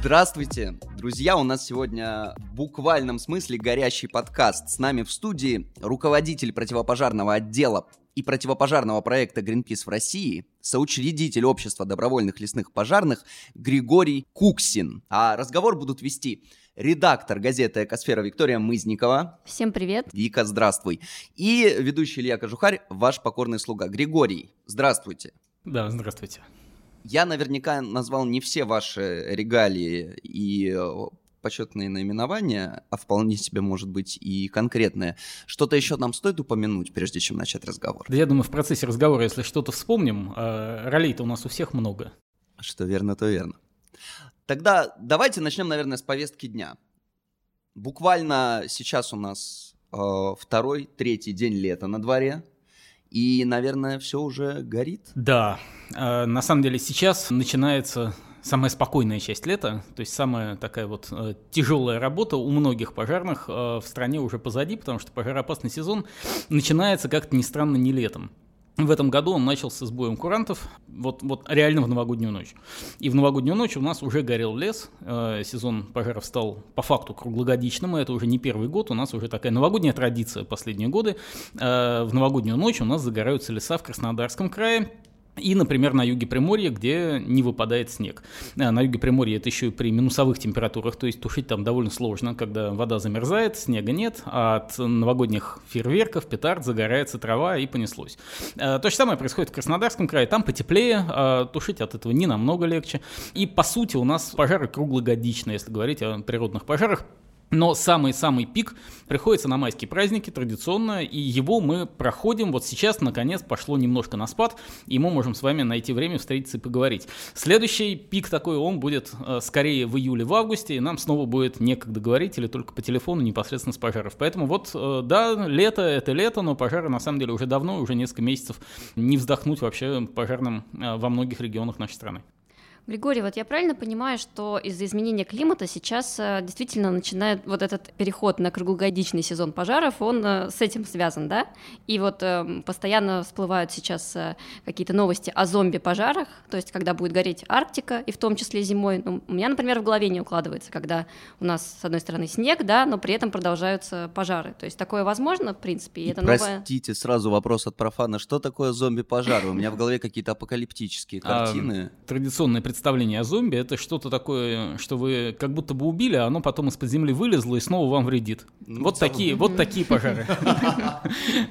Здравствуйте, друзья! У нас сегодня в буквальном смысле горящий подкаст. С нами в студии руководитель противопожарного отдела и противопожарного проекта Greenpeace в России, соучредитель общества добровольных лесных пожарных Григорий Куксин. А разговор будут вести редактор газеты «Экосфера» Виктория Мызникова. Всем привет. Вика, здравствуй. И ведущий Илья Кожухарь, ваш покорный слуга. Григорий, здравствуйте. Да, здравствуйте. Я наверняка назвал не все ваши регалии и э, почетные наименования, а вполне себе может быть и конкретное. Что-то еще нам стоит упомянуть, прежде чем начать разговор? Да я думаю, в процессе разговора, если что-то вспомним, э, ролей-то у нас у всех много. Что верно, то верно. Тогда давайте начнем, наверное, с повестки дня. Буквально сейчас у нас э, второй, третий день лета на дворе. И, наверное, все уже горит. Да, э, на самом деле сейчас начинается самая спокойная часть лета, то есть самая такая вот э, тяжелая работа у многих пожарных э, в стране уже позади, потому что пожароопасный сезон начинается как-то ни странно не летом. В этом году он начался с боем курантов, вот, вот реально в новогоднюю ночь. И в новогоднюю ночь у нас уже горел лес, э, сезон пожаров стал по факту круглогодичным, и это уже не первый год, у нас уже такая новогодняя традиция последние годы. Э, в новогоднюю ночь у нас загораются леса в Краснодарском крае, и, например, на юге Приморья, где не выпадает снег. Э, на юге Приморья это еще и при минусовых температурах, то есть тушить там довольно сложно, когда вода замерзает, снега нет, а от новогодних фейерверков, петард загорается трава и понеслось. Э, то же самое происходит в Краснодарском крае, там потеплее, а тушить от этого не намного легче. И по сути у нас пожары круглогодичные, если говорить о природных пожарах. Но самый-самый пик приходится на майские праздники традиционно, и его мы проходим. Вот сейчас, наконец, пошло немножко на спад, и мы можем с вами найти время встретиться и поговорить. Следующий пик такой, он будет э, скорее в июле, в августе, и нам снова будет некогда говорить или только по телефону непосредственно с пожаров. Поэтому вот, э, да, лето — это лето, но пожары на самом деле уже давно, уже несколько месяцев не вздохнуть вообще пожарным э, во многих регионах нашей страны. Григорий, вот я правильно понимаю, что из-за изменения климата сейчас э, действительно начинает вот этот переход на круглогодичный сезон пожаров, он э, с этим связан, да? И вот э, постоянно всплывают сейчас какие-то новости о зомби-пожарах, то есть когда будет гореть Арктика, и в том числе зимой. Ну, у меня, например, в голове не укладывается, когда у нас, с одной стороны, снег, да, но при этом продолжаются пожары. То есть такое возможно, в принципе, и, и это Простите, новое... сразу вопрос от профана. Что такое зомби-пожары? У меня в голове какие-то апокалиптические а, картины. Традиционные представление о зомби это что-то такое, что вы как будто бы убили, а оно потом из-под земли вылезло и снова вам вредит. Ну, вот такие, вот такие пожары.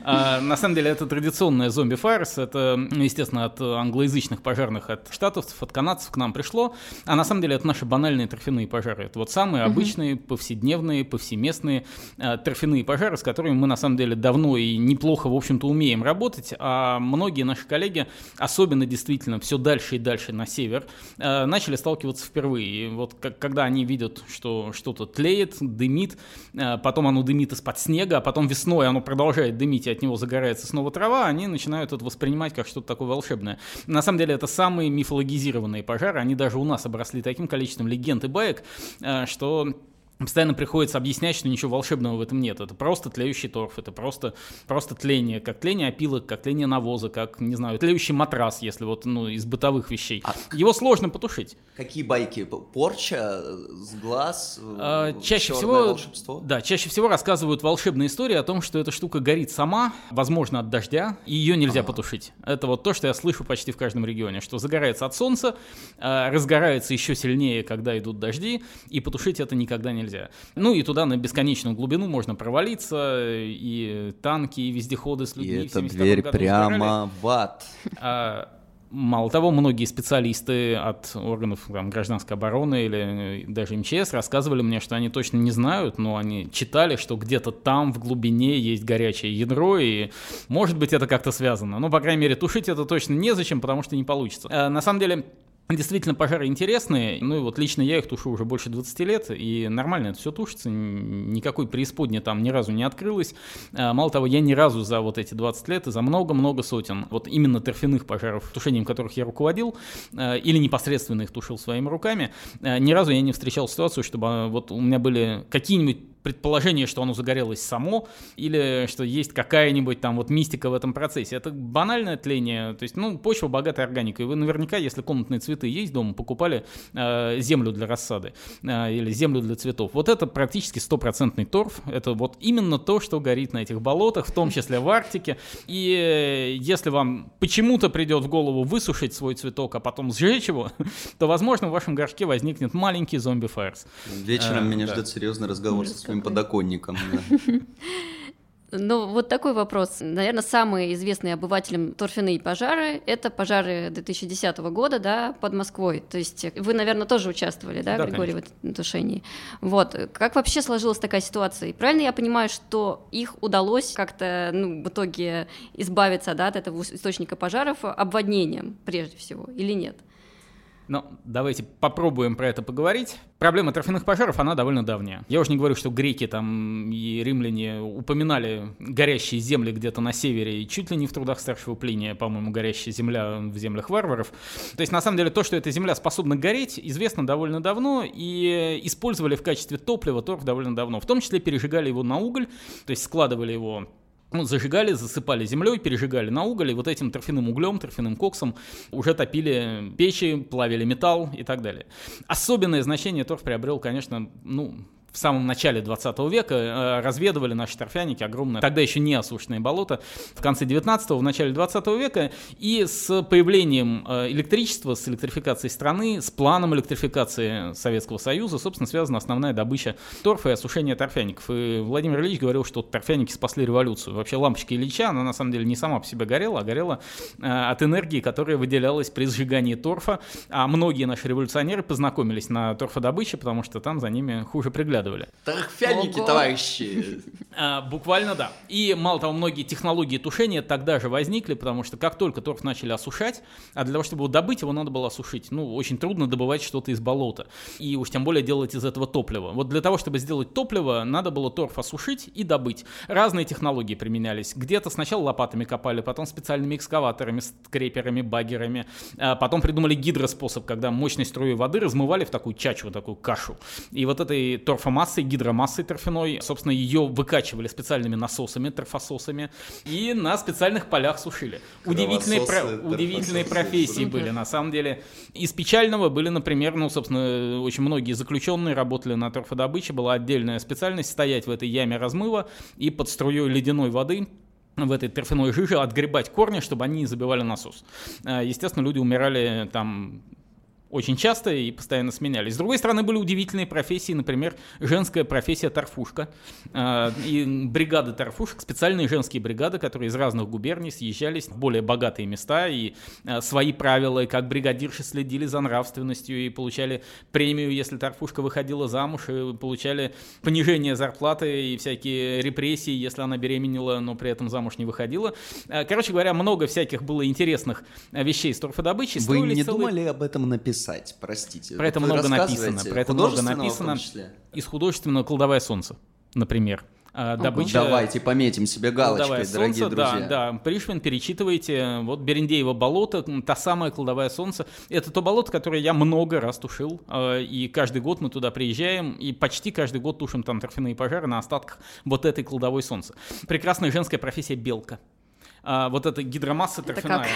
А, на самом деле это традиционная зомби-фарс, это, естественно, от англоязычных пожарных, от штатовцев, от канадцев к нам пришло, а на самом деле это наши банальные торфяные пожары. Это вот самые обычные, повседневные, повсеместные а, торфяные пожары, с которыми мы на самом деле давно и неплохо, в общем-то, умеем работать, а многие наши коллеги, особенно действительно все дальше и дальше на север, Э, начали сталкиваться впервые. И вот как, когда они видят, что что-то тлеет, дымит, э, потом оно дымит из-под снега, а потом весной оно продолжает дымить, и от него загорается снова трава, они начинают это воспринимать как что-то такое волшебное. На самом деле это самые мифологизированные пожары, они даже у нас обросли таким количеством легенд и баек, э, что Постоянно приходится объяснять, что ничего волшебного в этом нет. Это просто тлеющий торф, это просто, просто тление, как тление опилок, как тление навоза, как, не знаю, тлеющий матрас, если вот, ну, из бытовых вещей. А Его сложно потушить. Какие байки? Порча, с глаз, а, чаще всего, волшебство? Да, чаще всего рассказывают волшебные истории о том, что эта штука горит сама, возможно, от дождя, и ее нельзя ага. потушить. Это вот то, что я слышу почти в каждом регионе, что загорается от солнца, а, разгорается еще сильнее, когда идут дожди, и потушить это никогда нельзя нельзя. Ну и туда на бесконечную глубину можно провалиться, и танки, и вездеходы с людьми. И эта дверь прямо в ад. А, Мало того, многие специалисты от органов там, гражданской обороны или даже МЧС рассказывали мне, что они точно не знают, но они читали, что где-то там в глубине есть горячее ядро, и может быть это как-то связано. Но, по крайней мере, тушить это точно незачем, потому что не получится. А, на самом деле, Действительно, пожары интересные, ну и вот лично я их тушу уже больше 20 лет, и нормально это все тушится, никакой преисподни там ни разу не открылось. А, мало того, я ни разу за вот эти 20 лет и за много-много сотен, вот именно торфяных пожаров, тушением которых я руководил, а, или непосредственно их тушил своими руками, а, ни разу я не встречал ситуацию, чтобы вот у меня были какие-нибудь предположение, что оно загорелось само, или что есть какая-нибудь там вот мистика в этом процессе. Это банальное тление, то есть, ну, почва богатая органикой. Вы наверняка, если комнатные цветы есть дома, покупали э, землю для рассады э, или землю для цветов. Вот это практически стопроцентный торф. Это вот именно то, что горит на этих болотах, в том числе в Арктике. И э, если вам почему-то придет в голову высушить свой цветок, а потом сжечь его, то, возможно, в вашем горшке возникнет маленький зомби-фаерс. Вечером а, меня да. ждет серьезный разговор со своим подоконником. Ну, вот такой вопрос. Наверное, самые известные обывателям торфяные пожары — это пожары 2010 года, да, под Москвой. То есть вы, наверное, тоже участвовали, да, да Григорий, конечно. в этом тушении. Вот. Как вообще сложилась такая ситуация? И правильно я понимаю, что их удалось как-то, ну, в итоге избавиться, да, от этого источника пожаров обводнением, прежде всего, или нет? Ну, давайте попробуем про это поговорить. Проблема торфяных пожаров, она довольно давняя. Я уже не говорю, что греки там и римляне упоминали горящие земли где-то на севере, и чуть ли не в трудах старшего Плиния, по-моему, горящая земля в землях варваров. То есть, на самом деле, то, что эта земля способна гореть, известно довольно давно, и использовали в качестве топлива торф довольно давно. В том числе пережигали его на уголь, то есть складывали его ну, зажигали, засыпали землей, пережигали на уголь, и вот этим торфяным углем, торфяным коксом уже топили печи, плавили металл и так далее. Особенное значение торф приобрел, конечно, ну, в самом начале 20 века э, разведывали наши торфяники огромное, тогда еще не осушенное болото, в конце 19-го, в начале 20 века, и с появлением э, электричества, с электрификацией страны, с планом электрификации Советского Союза, собственно, связана основная добыча торфа и осушение торфяников. И Владимир Ильич говорил, что торфяники спасли революцию. Вообще лампочка Ильича, она на самом деле не сама по себе горела, а горела э, от энергии, которая выделялась при сжигании торфа, а многие наши революционеры познакомились на торфодобыче, потому что там за ними хуже приглядывали подглядывали. Торфяники, товарищи! А, буквально да. И мало того, многие технологии тушения тогда же возникли, потому что как только торф начали осушать, а для того, чтобы его добыть, его надо было осушить. Ну, очень трудно добывать что-то из болота. И уж тем более делать из этого топливо. Вот для того, чтобы сделать топливо, надо было торф осушить и добыть. Разные технологии применялись. Где-то сначала лопатами копали, потом специальными экскаваторами, скреперами, багерами. А потом придумали гидроспособ, когда мощной струей воды размывали в такую чачу, такую кашу. И вот этой торф торфомассой, гидромассой торфяной. Собственно, ее выкачивали специальными насосами, торфососами, и на специальных полях сушили. Удивительные, про... удивительные профессии были, на самом деле. Из печального были, например, ну, собственно, очень многие заключенные работали на торфодобыче, была отдельная специальность стоять в этой яме размыва и под струей ледяной воды в этой торфяной жиже отгребать корни, чтобы они не забивали насос. Э, естественно, люди умирали там очень часто и постоянно сменялись. С другой стороны, были удивительные профессии, например, женская профессия торфушка. А, и бригады торфушек, специальные женские бригады, которые из разных губерний съезжались в более богатые места и а, свои правила, и как бригадирши следили за нравственностью и получали премию, если торфушка выходила замуж, и получали понижение зарплаты и всякие репрессии, если она беременела, но при этом замуж не выходила. А, короче говоря, много всяких было интересных вещей с торфодобычей. Вы не целый... думали об этом написать? Писать, простите. Про это много написано. Про это много написано. Из художественного «Колдовое солнце», например. А, добыча... Давайте пометим себе галочкой, солнце, дорогие друзья. Да, да, Пришвин, перечитывайте. Вот Берендеево болото, та самая кладовая солнце. Это то болото, которое я много раз тушил. А, и каждый год мы туда приезжаем, и почти каждый год тушим там торфяные пожары на остатках вот этой кладовой солнца. Прекрасная женская профессия белка. А, вот эта гидромасса торфяная.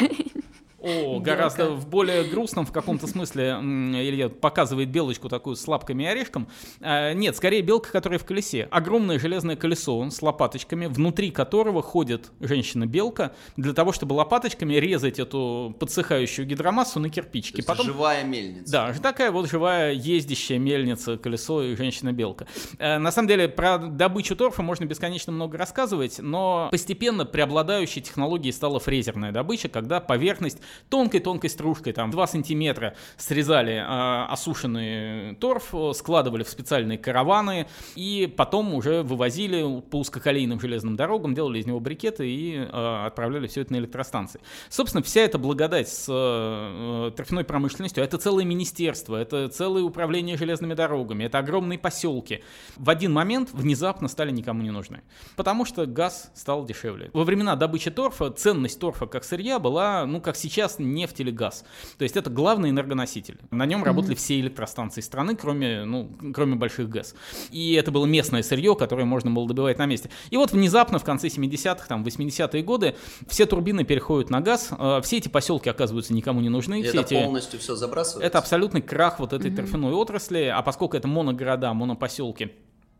О, гораздо в более грустном в каком-то смысле Илья показывает белочку такую с лапками и орешком. А, нет, скорее белка, которая в колесе. Огромное железное колесо с лопаточками, внутри которого ходит женщина-белка для того, чтобы лопаточками резать эту подсыхающую гидромассу на кирпичики. То Потом... живая мельница. Да, такая вот живая ездящая мельница, колесо и женщина-белка. Э, на самом деле про добычу торфа можно бесконечно много рассказывать, но постепенно преобладающей технологией стала фрезерная добыча, когда поверхность тонкой-тонкой стружкой, там 2 сантиметра срезали э, осушенный торф, складывали в специальные караваны и потом уже вывозили по узкоколейным железным дорогам, делали из него брикеты и э, отправляли все это на электростанции. Собственно, вся эта благодать с э, торфяной промышленностью, это целое министерство, это целое управление железными дорогами, это огромные поселки. В один момент внезапно стали никому не нужны, потому что газ стал дешевле. Во времена добычи торфа ценность торфа как сырья была, ну, как сейчас, сейчас нефть или газ. То есть это главный энергоноситель. На нем работали все электростанции страны, кроме, ну, кроме больших ГЭС. И это было местное сырье, которое можно было добывать на месте. И вот внезапно в конце 70-х, там, 80-е годы все турбины переходят на газ, э, все эти поселки оказываются никому не нужны. И все это эти... полностью все забрасывается? Это абсолютный крах вот этой торфяной отрасли, а поскольку это моногорода, монопоселки,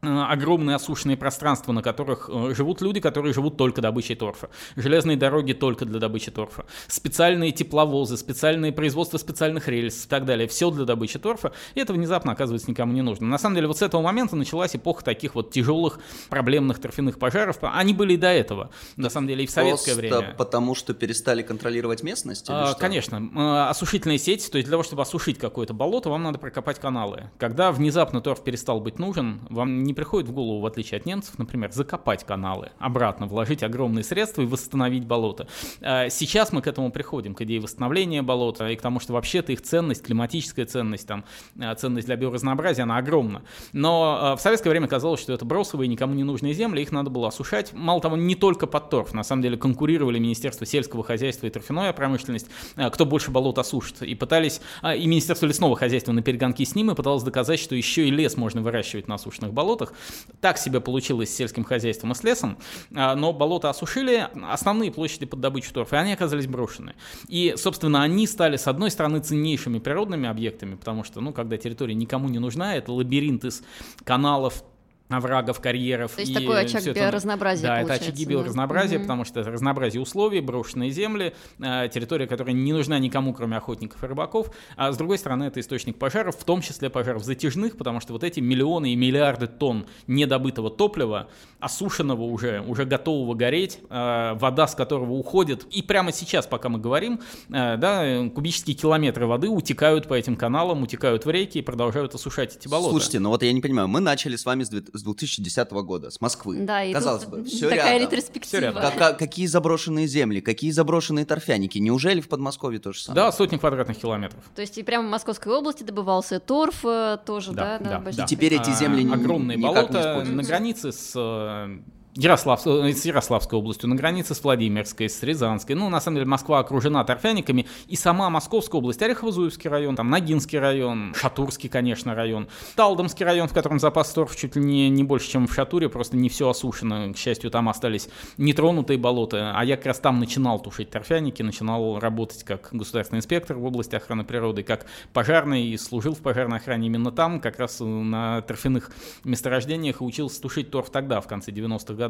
огромные осушенные пространства, на которых э, живут люди, которые живут только добычей торфа. Железные дороги только для добычи торфа. Специальные тепловозы, специальные производства специальных рельс и так далее. Все для добычи торфа. И это внезапно оказывается никому не нужно. На самом деле вот с этого момента началась эпоха таких вот тяжелых проблемных торфяных пожаров. Они были и до этого. На самом деле и в советское Просто время. потому что перестали контролировать местность? А? Конечно. Э, Осушительная сеть, то есть для того, чтобы осушить какое-то болото, вам надо прокопать каналы. Когда внезапно торф перестал быть нужен, вам не приходит в голову, в отличие от немцев, например, закопать каналы, обратно вложить огромные средства и восстановить болото. А, Сейчас мы к этому приходим, к идее восстановления болота и к тому, что вообще-то их ценность, климатическая ценность, там, а, ценность для биоразнообразия, она огромна. Но а, в советское время казалось, что это бросовые, никому не нужные земли, их надо было осушать. Мало того, не только под торф, на самом деле конкурировали Министерство сельского хозяйства и торфяная промышленность, кто больше болот осушит. И пытались, и Министерство лесного хозяйства на перегонки с ним и пыталось доказать, что еще и лес можно выращивать на осушенных болотах. Так себе получилось с сельским хозяйством и с лесом, а, но болота осушили, основные площади под добычу торфа, и они оказались брошены. И, собственно, они стали, с одной стороны, ценнейшими природными объектами, потому что, ну, когда территория никому не нужна, это лабиринт из каналов, оврагов, карьеров. То есть и такой очаг биоразнообразия Да, это очаги биоразнообразия, Мгм. потому что это разнообразие условий, брошенные земли, э, территория, которая не нужна никому, кроме охотников и рыбаков. А с другой стороны, это источник пожаров, в том числе пожаров затяжных, потому что вот эти миллионы и миллиарды тонн недобытого топлива, осушенного уже, уже готового гореть, э, вода с которого уходит, и прямо сейчас, пока мы говорим, э, да, кубические километры воды утекают по этим каналам, утекают в реки и продолжают осушать эти болота. Слушайте, ну вот я не понимаю, мы начали с вами с с 2010 года, с Москвы. Да, и Казалось тут бы, все такая рядом. ретроспектива. Всё рядом. Ка- ка- какие заброшенные земли, какие заброшенные торфяники? Неужели в Подмосковье то же самое? Да, сотни квадратных километров. То есть и прямо в Московской области добывался торф э, тоже, Да, да? да, да. И теперь эти земли А, ни- огромные никак не болота используются. на границе с э, Ярослав, э, с Ярославской областью, на границе с Владимирской, с Рязанской. Ну, на самом деле, Москва окружена торфяниками, и сама Московская область, Орехово-Зуевский район, там Ногинский район, Шатурский, конечно, район, Талдомский район, в котором запас торф чуть ли не, не больше, чем в Шатуре, просто не все осушено. К счастью, там остались нетронутые болота, а я как раз там начинал тушить торфяники, начинал работать как государственный инспектор в области охраны природы, как пожарный, и служил в пожарной охране именно там, как раз э, на торфяных месторождениях и учился тушить торф тогда, в конце 90-х годов.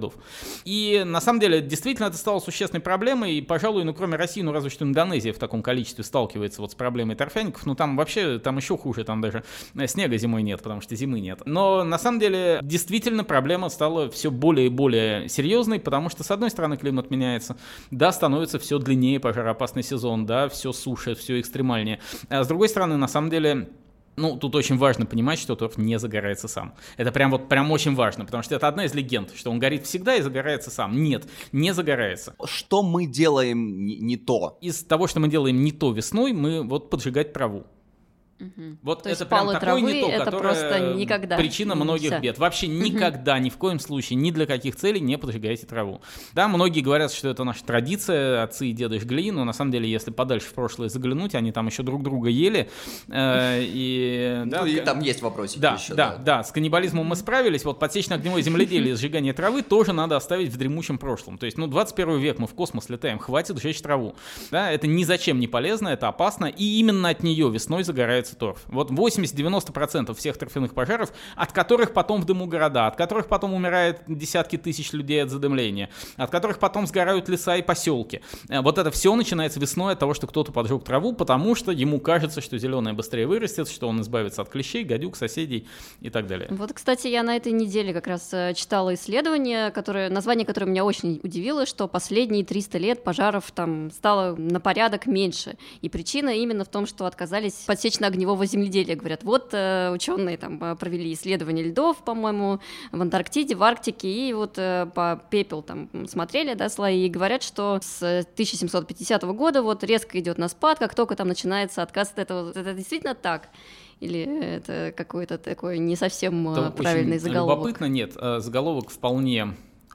И на самом деле, действительно, это стало существенной проблемой, и, пожалуй, ну, кроме России, ну, разве что Индонезия в таком количестве сталкивается вот с проблемой торфяников, ну, там вообще, там еще хуже, там даже э, снега зимой нет, потому что зимы нет. Но, на самом деле, действительно, проблема стала все более и более серьезной, потому что, с одной стороны, климат меняется, да, становится все длиннее пожароопасный сезон, да, все суше, все экстремальнее. А с другой стороны, на самом деле, ну, тут очень важно понимать, что торф не загорается сам. Это прям вот прям очень важно, потому что это одна из легенд, что он горит всегда и загорается сам. Нет, не загорается. Что мы делаем не, не то? Из того, что мы делаем не то весной, мы вот поджигать траву. Мгм. Вот То это прям палы такое не травы то, это просто никогда причина многих нельзя. бед. Вообще никогда, ни в коем случае, ни для каких целей не поджигайте траву. Да, многие говорят, что это наша традиция, отцы и деды жгли, но на самом деле, если подальше в прошлое заглянуть, они там еще друг друга ели. э, и, да, ну и там есть вопросики да, еще. да, да, с каннибализмом мы справились, вот подсечно-огневое земледелие и сжигание травы тоже надо оставить в дремучем прошлом. То есть, ну, 21 век, мы в космос летаем, хватит сжечь траву. Да, это ни зачем не полезно, это опасно, и именно от нее весной загорается торф. Вот 80-90% всех торфяных пожаров, от которых потом в дыму города, от которых потом умирают десятки тысяч людей от задымления, от которых потом сгорают леса и поселки. Э, Вот это все начинается весной от того, что кто-то поджег траву, потому что ему кажется, что зеленая быстрее вырастет, что он избавится от клещей, гадюк, соседей и так далее. Вот, кстати, я на этой неделе как раз э, читала исследование, которое, название которое меня очень удивило, что последние 300 лет пожаров там стало на порядок меньше. И причина именно в том, что отказались подсечно-огневого земледелия. Говорят, вот э, ученые там э, провели исследование льдов, по-моему, в Антарктиде, в Арктике, и вот э, по пепел там смотрели, да, слои, и говорят, что с 1750 года вот резко идет на спад, как только там начинается отказ от этого. Это действительно так? Или это какой-то такой не совсем э, Это правильный заголовок? Любопытно, нет, э, заголовок вполне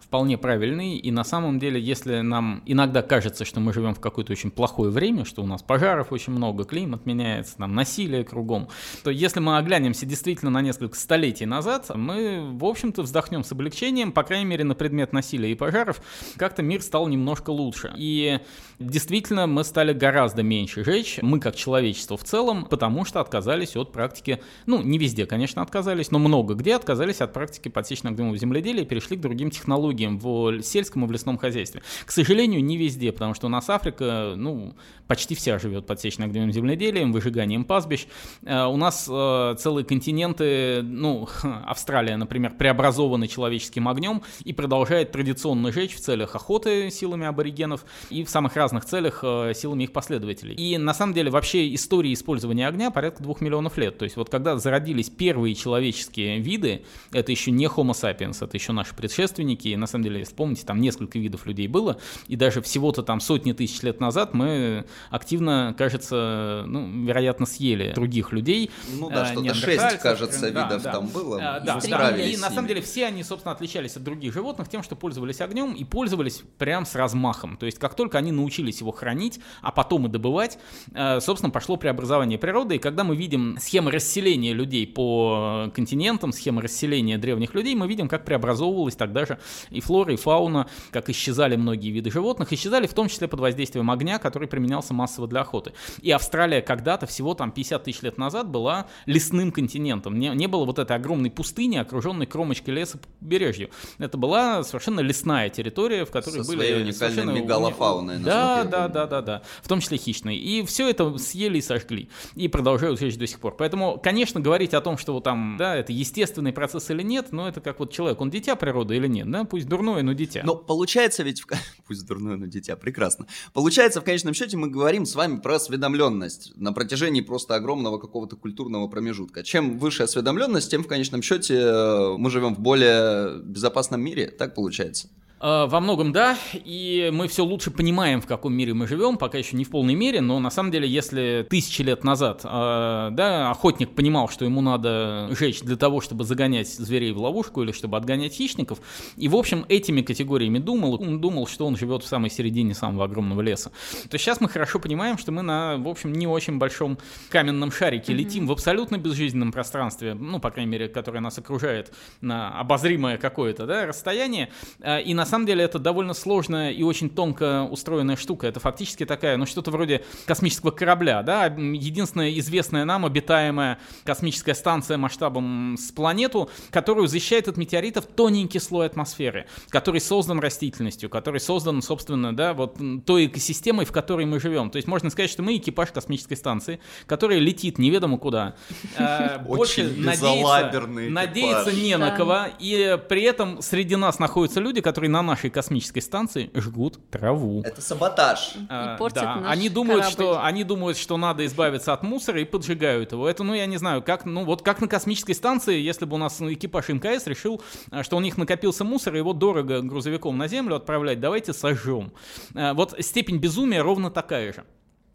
вполне правильный, и на самом деле, если нам иногда кажется, что мы живем в какое-то очень плохое время, что у нас пожаров очень много, климат меняется, там насилие кругом, то если мы оглянемся действительно на несколько столетий назад, мы, в общем-то, вздохнем с облегчением, по крайней мере, на предмет насилия и пожаров, как-то мир стал немножко лучше. И действительно, мы стали гораздо меньше жечь, мы как человечество в целом, потому что отказались от практики, ну, не везде, конечно, отказались, но много где отказались от практики подсечного земледелия и перешли к другим технологиям в сельском и в лесном хозяйстве. К сожалению, не везде, потому что у нас Африка, ну, почти вся живет подсечно-огневым земледелием, выжиганием пастбищ. Э, у нас э, целые континенты, ну, Австралия, например, преобразованы человеческим огнем и продолжает традиционно жечь в целях охоты силами аборигенов и в самых разных целях э, силами их последователей. И на самом деле вообще история использования огня порядка двух миллионов лет. То есть вот когда зародились первые человеческие виды, это еще не Homo sapiens, это еще наши предшественники. И на самом деле, если помните, там несколько видов людей было, и даже всего-то там сотни тысяч лет назад мы активно, кажется, ну, вероятно, съели других людей. Ну да, э, что-то шесть, кажется, да, видов да. там было. А, да, да. И на самом деле все они, собственно, отличались от других животных тем, что пользовались огнем и пользовались прям с размахом. То есть как только они научились его хранить, а потом и добывать, э, собственно, пошло преобразование природы. И когда мы видим схемы расселения людей по континентам, схемы расселения древних людей, мы видим, как преобразовывалась тогда же и флора, и фауна, как исчезали многие виды животных, исчезали в том числе под воздействием огня, который применялся массово для охоты. И Австралия когда-то, всего там 50 тысяч лет назад, была лесным континентом. Не, не было вот этой огромной пустыни, окруженной кромочкой леса по побережью. Это была совершенно лесная территория, в которой Со были... Своей уникальной мегалофауной. Да, да, да, да, да. В том числе хищные. И все это съели и сожгли. И продолжают жечь до сих пор. Поэтому, конечно, говорить о том, что вот там, да, это естественный процесс или нет, но это как вот человек, он дитя природы или нет, да, пусть дурное, но дитя. Но получается ведь, пусть дурное, но дитя, прекрасно. Получается, в конечном счете мы говорим с вами про осведомленность на протяжении просто огромного какого-то культурного промежутка. Чем выше осведомленность, тем в конечном счете э, мы живем в более безопасном мире, так получается? Э, во многом да, и мы все лучше понимаем, в каком мире мы живем, пока еще не в полной мере, но на самом деле, если тысячи лет назад э, да, охотник понимал, что ему надо жечь для того, чтобы загонять зверей в ловушку или чтобы отгонять хищников, и в общем этими категориями думал, он думал, что он живет в самой середине самого огромного леса, то сейчас мы хорошо понимаем, что мы на, в общем, не очень большом каменном шарике mm-hmm. летим в абсолютно безжизненном пространстве, ну, по крайней мере, которое нас окружает на обозримое какое-то да, расстояние, э, и на самом деле это довольно сложная и очень тонко устроенная штука. Это фактически такая, ну, что-то вроде космического корабля, да, единственная известная нам обитаемая космическая станция масштабом с планету, которую защищает от метеоритов тоненький слой атмосферы, который создан растительностью, который создан, собственно, да, вот той экосистемой, в которой мы живем. То есть можно сказать, что мы экипаж космической станции, которая летит неведомо куда. Э, больше надеяться, надеяться не на кого, и при этом среди нас находятся люди, которые на нашей космической станции жгут траву. Это саботаж. А, да. они думают, корабль. что они думают, что надо избавиться от мусора и поджигают его. Это, ну я не знаю, как, ну вот как на космической станции, если бы у нас экипаж МКС решил, а, что у них накопился мусор, и его дорого грузовиком на Землю отправлять, давайте сожжем. А, вот степень безумия ровно такая же.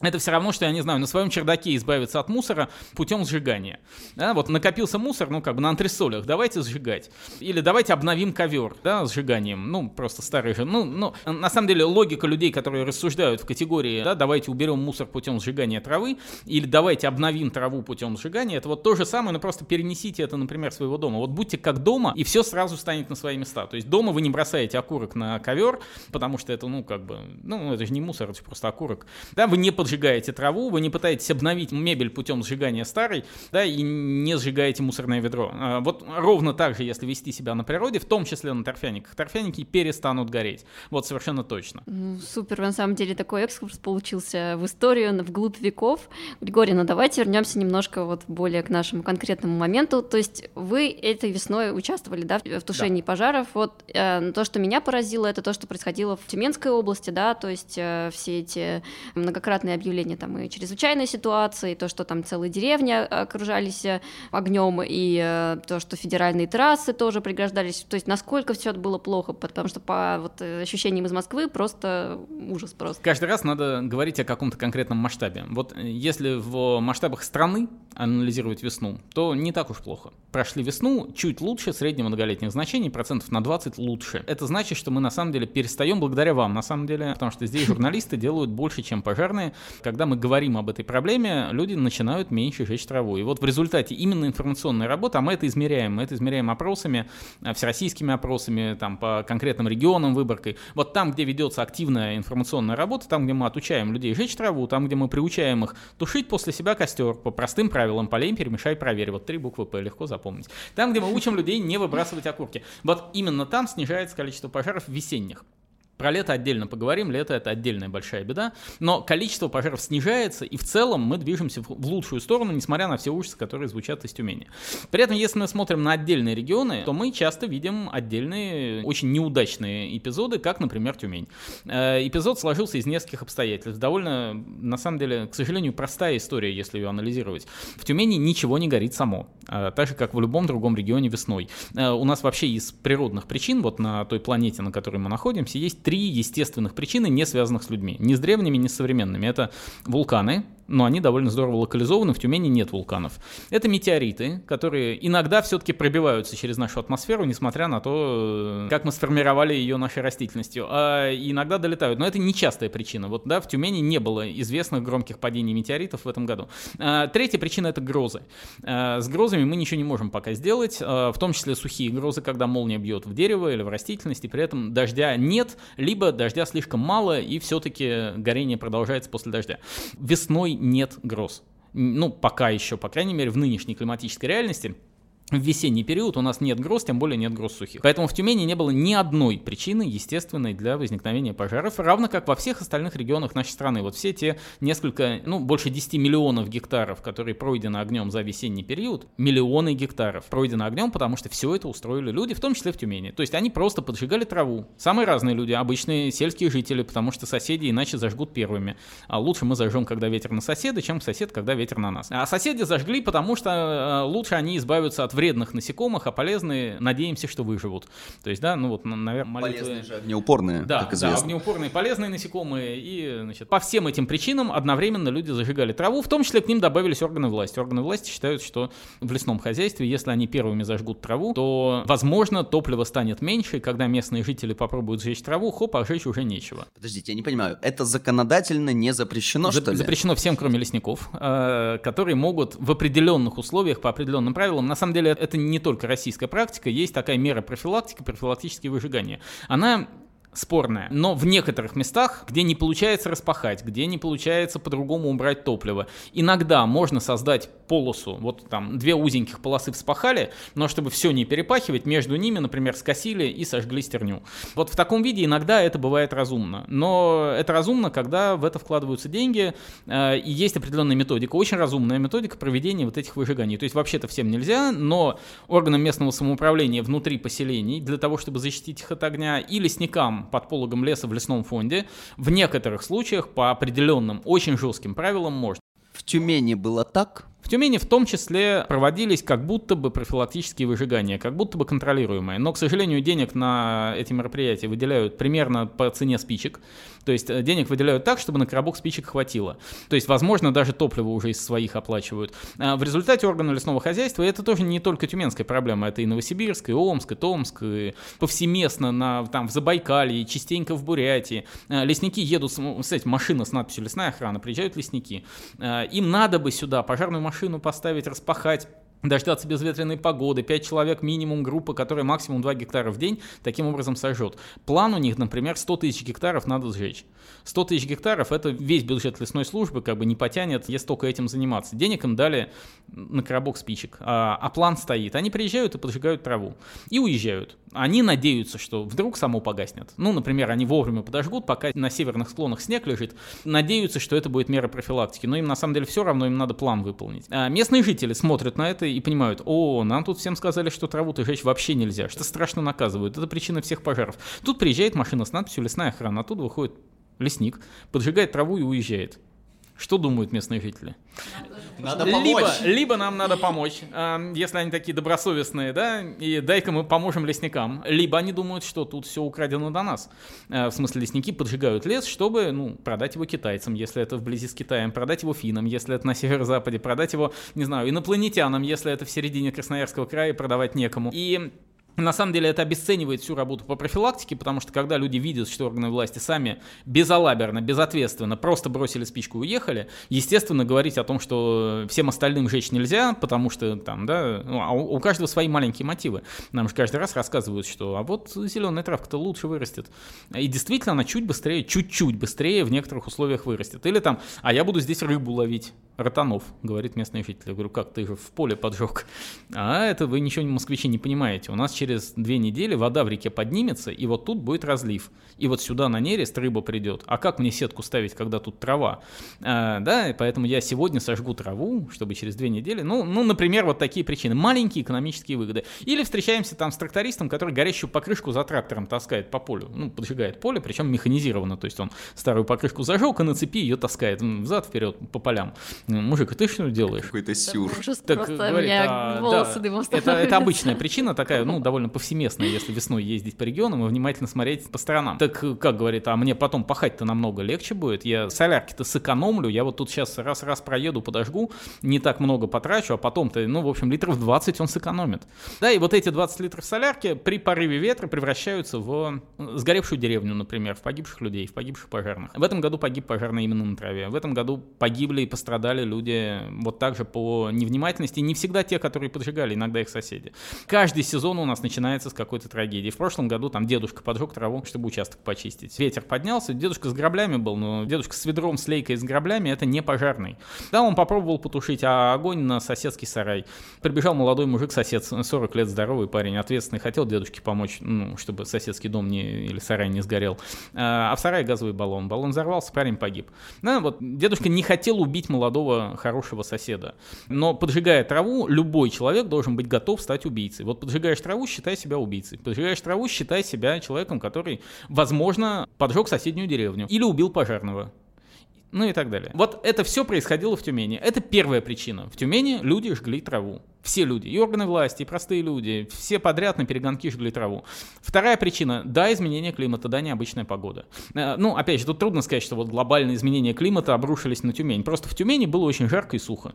Это все равно, что, я не знаю, на своем чердаке избавиться от мусора путем сжигания. Да, вот накопился мусор, ну, как бы на антресолях, давайте сжигать. Или давайте обновим ковер, да, сжиганием. Ну, просто старый же. Ну, ну, на самом деле, логика людей, которые рассуждают в категории, да, давайте уберем мусор путем сжигания травы, или давайте обновим траву путем сжигания, это вот то же самое, но просто перенесите это, например, своего дома. Вот будьте как дома, и все сразу станет на свои места. То есть дома вы не бросаете окурок на ковер, потому что это, ну, как бы, ну, это же не мусор, это же просто окурок. Да, вы не поджигаете сжигаете траву, вы не пытаетесь обновить мебель путем сжигания старой, да, и не сжигаете мусорное ведро. А, вот ровно так же, если вести себя на природе, в том числе на торфяниках, торфяники перестанут гореть. Вот совершенно точно. Ну, супер, на самом деле такой экскурс получился в историю, вглубь веков. Григорий, ну давайте вернемся немножко вот более к нашему конкретному моменту. То есть вы этой весной участвовали, да, в тушении да. пожаров. Вот э, то, что меня поразило, это то, что происходило в Тюменской области, да, то есть э, все эти многократные официальные объявления там и чрезвычайной ситуации, то, что там целые деревни окружались э, огнем, и э, то, что федеральные трассы тоже преграждались. То есть насколько все это было плохо, потому что по вот, э, ощущениям из Москвы просто ужас просто. Каждый раз надо говорить о каком-то конкретном масштабе. Вот если в масштабах страны анализировать весну, то не так уж плохо. Прошли весну чуть лучше среднего многолетних значений, процентов на 20 лучше. Это значит, что мы на самом деле перестаем благодаря вам, на самом деле, потому что здесь журналисты делают больше, чем пожарные. Когда мы говорим об этой проблеме, люди начинают меньше жечь траву. И вот в результате именно информационной работы, а мы это измеряем, мы это измеряем опросами, э, всероссийскими опросами, там, по конкретным регионам выборкой. Вот там, где ведется активная информационная работа, там, где мы отучаем людей жечь траву, там, где мы приучаем их тушить после себя костер по простым правилам, полей перемешай, проверь. Вот три буквы П, легко запомнить. Там, где мы учим людей не выбрасывать окурки. Вот именно там снижается количество пожаров весенних. Про лето отдельно поговорим, лето это отдельная большая беда, но количество пожаров снижается, и в целом мы движемся в лучшую сторону, несмотря на все ужасы, которые звучат из Тюмени. При этом, если мы смотрим на отдельные регионы, то мы часто видим отдельные, очень неудачные эпизоды, как, например, Тюмень. Э, эпизод сложился из нескольких обстоятельств. Довольно, на самом деле, к сожалению, простая история, если ее анализировать. В Тюмени ничего не горит само, э, так же, как в любом другом регионе весной. Э, у нас вообще из природных причин, вот на той планете, на которой мы находимся, есть три естественных причины, не связанных с людьми. Ни с древними, ни с современными. Это вулканы, но они довольно здорово локализованы, в Тюмени нет вулканов. Это метеориты, которые иногда все-таки пробиваются через нашу атмосферу, несмотря на то, как мы сформировали ее нашей растительностью, а иногда долетают. Но это нечастая причина. Вот, да, в Тюмени не было известных громких падений метеоритов в этом году. А, третья причина — это грозы. А, с грозами мы ничего не можем пока сделать, а, в том числе сухие грозы, когда молния бьет в дерево или в растительность, и при этом дождя нет, либо дождя слишком мало, и все-таки горение продолжается после дождя. Весной нет гроз. Ну, пока еще, по крайней мере, в нынешней климатической реальности – в весенний период у нас нет гроз, тем более нет гроз сухих. Поэтому в Тюмени не было ни одной причины естественной для возникновения пожаров, равно как во всех остальных регионах нашей страны. Вот все те несколько, ну, больше 10 миллионов гектаров, которые пройдены огнем за весенний период, миллионы гектаров пройдено огнем, потому что все это устроили люди, в том числе в Тюмени. То есть они просто поджигали траву. Самые разные люди, обычные сельские жители, потому что соседи иначе зажгут первыми. А лучше мы зажжем, когда ветер на соседа, чем сосед, когда ветер на нас. А соседи зажгли, потому что э, лучше они избавятся от вредных насекомых, а полезные, надеемся, что выживут. То есть, да, ну вот, наверное, молитвы... Полезные же огнеупорные, да, как известно. Да, огнеупорные полезные насекомые. И, значит, по всем этим причинам одновременно люди зажигали траву, в том числе к ним добавились органы власти. Органы власти считают, что в лесном хозяйстве, если они первыми зажгут траву, то, возможно, топливо станет меньше, и когда местные жители попробуют сжечь траву, хоп, а сжечь уже нечего. Подождите, я не понимаю, это законодательно не запрещено, За- что ли? Запрещено всем, кроме лесников, э, которые могут в определенных условиях, по определенным правилам, на самом деле это не только российская практика, есть такая мера профилактики, профилактические выжигания. Она спорная. Но в некоторых местах, где не получается распахать, где не получается по-другому убрать топливо, иногда можно создать полосу, вот там две узеньких полосы вспахали, но чтобы все не перепахивать, между ними, например, скосили и сожгли стерню. Вот в таком виде иногда это бывает разумно. Но это разумно, когда в это вкладываются деньги, э, и есть определенная методика, очень разумная методика проведения вот этих выжиганий. То есть вообще-то всем нельзя, но органам местного самоуправления внутри поселений, для того, чтобы защитить их от огня, и лесникам под пологом леса в лесном фонде, в некоторых случаях по определенным очень жестким правилам можно. В Тюмени было так? В Тюмени в том числе проводились как будто бы профилактические выжигания, как будто бы контролируемые. Но, к сожалению, денег на эти мероприятия выделяют примерно по цене спичек. То есть э, денег выделяют так, чтобы на коробок спичек хватило. То есть, возможно, даже топливо уже из своих оплачивают. А в результате органы лесного хозяйства, это тоже не только тюменская проблема, это и Новосибирск, и Омск, и Томск, и повсеместно на, там, в Забайкалье, частенько в Бурятии. А лесники едут, этим машина с надписью «Лесная охрана», приезжают лесники. А им надо бы сюда пожарную машину машину поставить, распахать, дождаться безветренной погоды, 5 человек минимум группа, которая максимум 2 гектара в день, таким образом сожжет. План у них, например, 100 тысяч гектаров надо сжечь. 100 тысяч гектаров это весь бюджет лесной службы как бы не потянет, если только этим заниматься. Денег им дали на коробок спичек, а, а план стоит. Они приезжают и поджигают траву и уезжают. Они надеются, что вдруг само погаснет. Ну, например, они вовремя подожгут, пока на северных склонах снег лежит. Надеются, что это будет мера профилактики. Но им на самом деле все равно, им надо план выполнить. А местные жители смотрят на это и понимают, о, нам тут всем сказали, что траву-то жечь вообще нельзя, что страшно наказывают, это причина всех пожаров. Тут приезжает машина с надписью «Лесная охрана», оттуда выходит лесник, поджигает траву и уезжает. Что думают местные жители? Надо либо, помочь. либо нам надо помочь, э, если они такие добросовестные, да, и дай-ка мы поможем лесникам. Либо они думают, что тут все украдено до нас. Э, в смысле, лесники поджигают лес, чтобы, ну, продать его китайцам, если это вблизи с Китаем, продать его финнам, если это на северо-западе, продать его, не знаю, инопланетянам, если это в середине Красноярского края, и продавать некому. И на самом деле это обесценивает всю работу по профилактике, потому что когда люди видят, что органы власти сами безалаберно, безответственно просто бросили спичку и уехали, естественно, говорить о том, что всем остальным жечь нельзя, потому что там, да, ну, а у, каждого свои маленькие мотивы. Нам же каждый раз рассказывают, что а вот зеленая травка-то лучше вырастет. И действительно она чуть быстрее, чуть-чуть быстрее в некоторых условиях вырастет. Или там, а я буду здесь рыбу ловить. Ротанов, говорит местный житель. Я говорю, как, ты же в поле поджег. А это вы ничего, москвичи, не понимаете. У нас через две недели вода в реке поднимется, и вот тут будет разлив. И вот сюда на нерест рыба придет. А как мне сетку ставить, когда тут трава? А, да, и поэтому я сегодня сожгу траву, чтобы через две недели, ну, ну, например, вот такие причины. Маленькие экономические выгоды. Или встречаемся там с трактористом, который горящую покрышку за трактором таскает по полю. Ну, поджигает поле, причем механизированно. То есть он старую покрышку зажег, и на цепи ее таскает взад-вперед по полям. Мужик, а ты что делаешь? Какой-то сюр. Так, говорит, у меня а, волосы да, дымом это, это обычная причина такая, ну, довольно повсеместная, если весной ездить по регионам и внимательно смотреть по сторонам. Так, как говорит, а мне потом пахать-то намного легче будет, я солярки-то сэкономлю, я вот тут сейчас раз-раз проеду, подожгу, не так много потрачу, а потом-то, ну, в общем, литров 20 он сэкономит. Да, и вот эти 20 литров солярки при порыве ветра превращаются в сгоревшую деревню, например, в погибших людей, в погибших пожарных. В этом году погиб пожарный именно на траве. В этом году погибли и пострадали люди вот так же по невнимательности. Не всегда те, которые поджигали, иногда их соседи. Каждый сезон у нас начинается с какой-то трагедии. В прошлом году там дедушка поджег траву, чтобы участок почистить. Ветер поднялся, дедушка с граблями был, но дедушка с ведром, с лейкой, с граблями это не пожарный. Да, он попробовал потушить, а огонь на соседский сарай. Прибежал молодой мужик, сосед, 40 лет здоровый парень, ответственный, хотел дедушке помочь, ну, чтобы соседский дом не, или сарай не сгорел. А в сарае газовый баллон. Баллон взорвался, парень погиб. Да, вот дедушка не хотел убить молодого хорошего соседа. Но поджигая траву, любой человек должен быть готов стать убийцей. Вот поджигаешь траву, считай себя убийцей. Поджигаешь траву, считай себя человеком, который, возможно, поджег соседнюю деревню или убил пожарного. Ну и так далее. Вот это все происходило в Тюмени. Это первая причина. В Тюмени люди жгли траву. Все люди, и органы власти, и простые люди, все подряд на перегонки жгли траву. Вторая причина, да, изменение климата, да, необычная погода. Э, Ну, опять же, тут трудно сказать, что вот глобальные изменения климата обрушились на Тюмень. Просто в Тюмени было очень жарко и сухо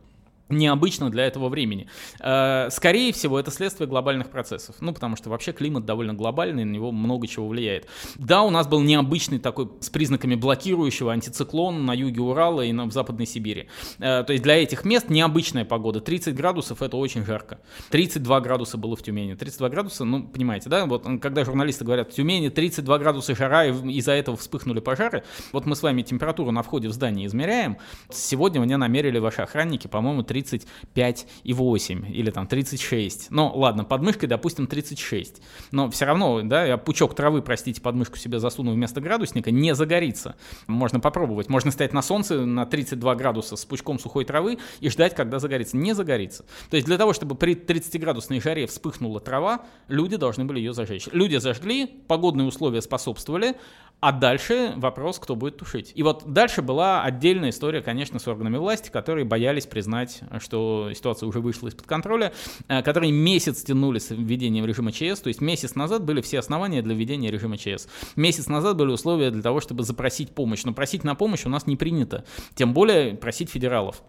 необычно для этого времени. Э, Скорее всего, это следствие глобальных процессов. Ну, потому что вообще климат довольно глобальный, на него много чего влияет. Да, у нас был необычный такой с признаками блокирующего антициклон на юге Урала и на, в Западной Сибири. Э, То есть для этих мест необычная погода. 30 градусов это очень жарко. 32 градуса было в Тюмени. 32 градуса, ну, понимаете, да? Вот когда журналисты говорят, в Тюмени 32 градуса жара, и из-за этого вспыхнули пожары. Вот мы с вами температуру на входе в здание измеряем. Сегодня мне намерили ваши охранники, по-моему, 35,8 или там 36. Ну, ладно, под мышкой, допустим, 36. Но все равно, да, я пучок травы, простите, под мышку себе засуну вместо градусника, не загорится. Можно попробовать. Можно стоять на солнце на 32 градуса с пучком сухой травы и ждать, когда загорится. Не загорится. То есть для того, чтобы при 30-градусной жаре вспыхнула трава, люди должны были ее зажечь. Люди зажгли, погодные условия способствовали, а дальше вопрос, кто будет тушить. И вот дальше была отдельная история, конечно, с органами власти, которые боялись признать, что ситуация уже вышла из-под контроля, э, которые месяц тянули с введением режима ЧС, то есть месяц назад были все основания для введения режима ЧС. Месяц назад были условия для того, чтобы запросить помощь, но просить на помощь у нас не принято, тем более просить федералов.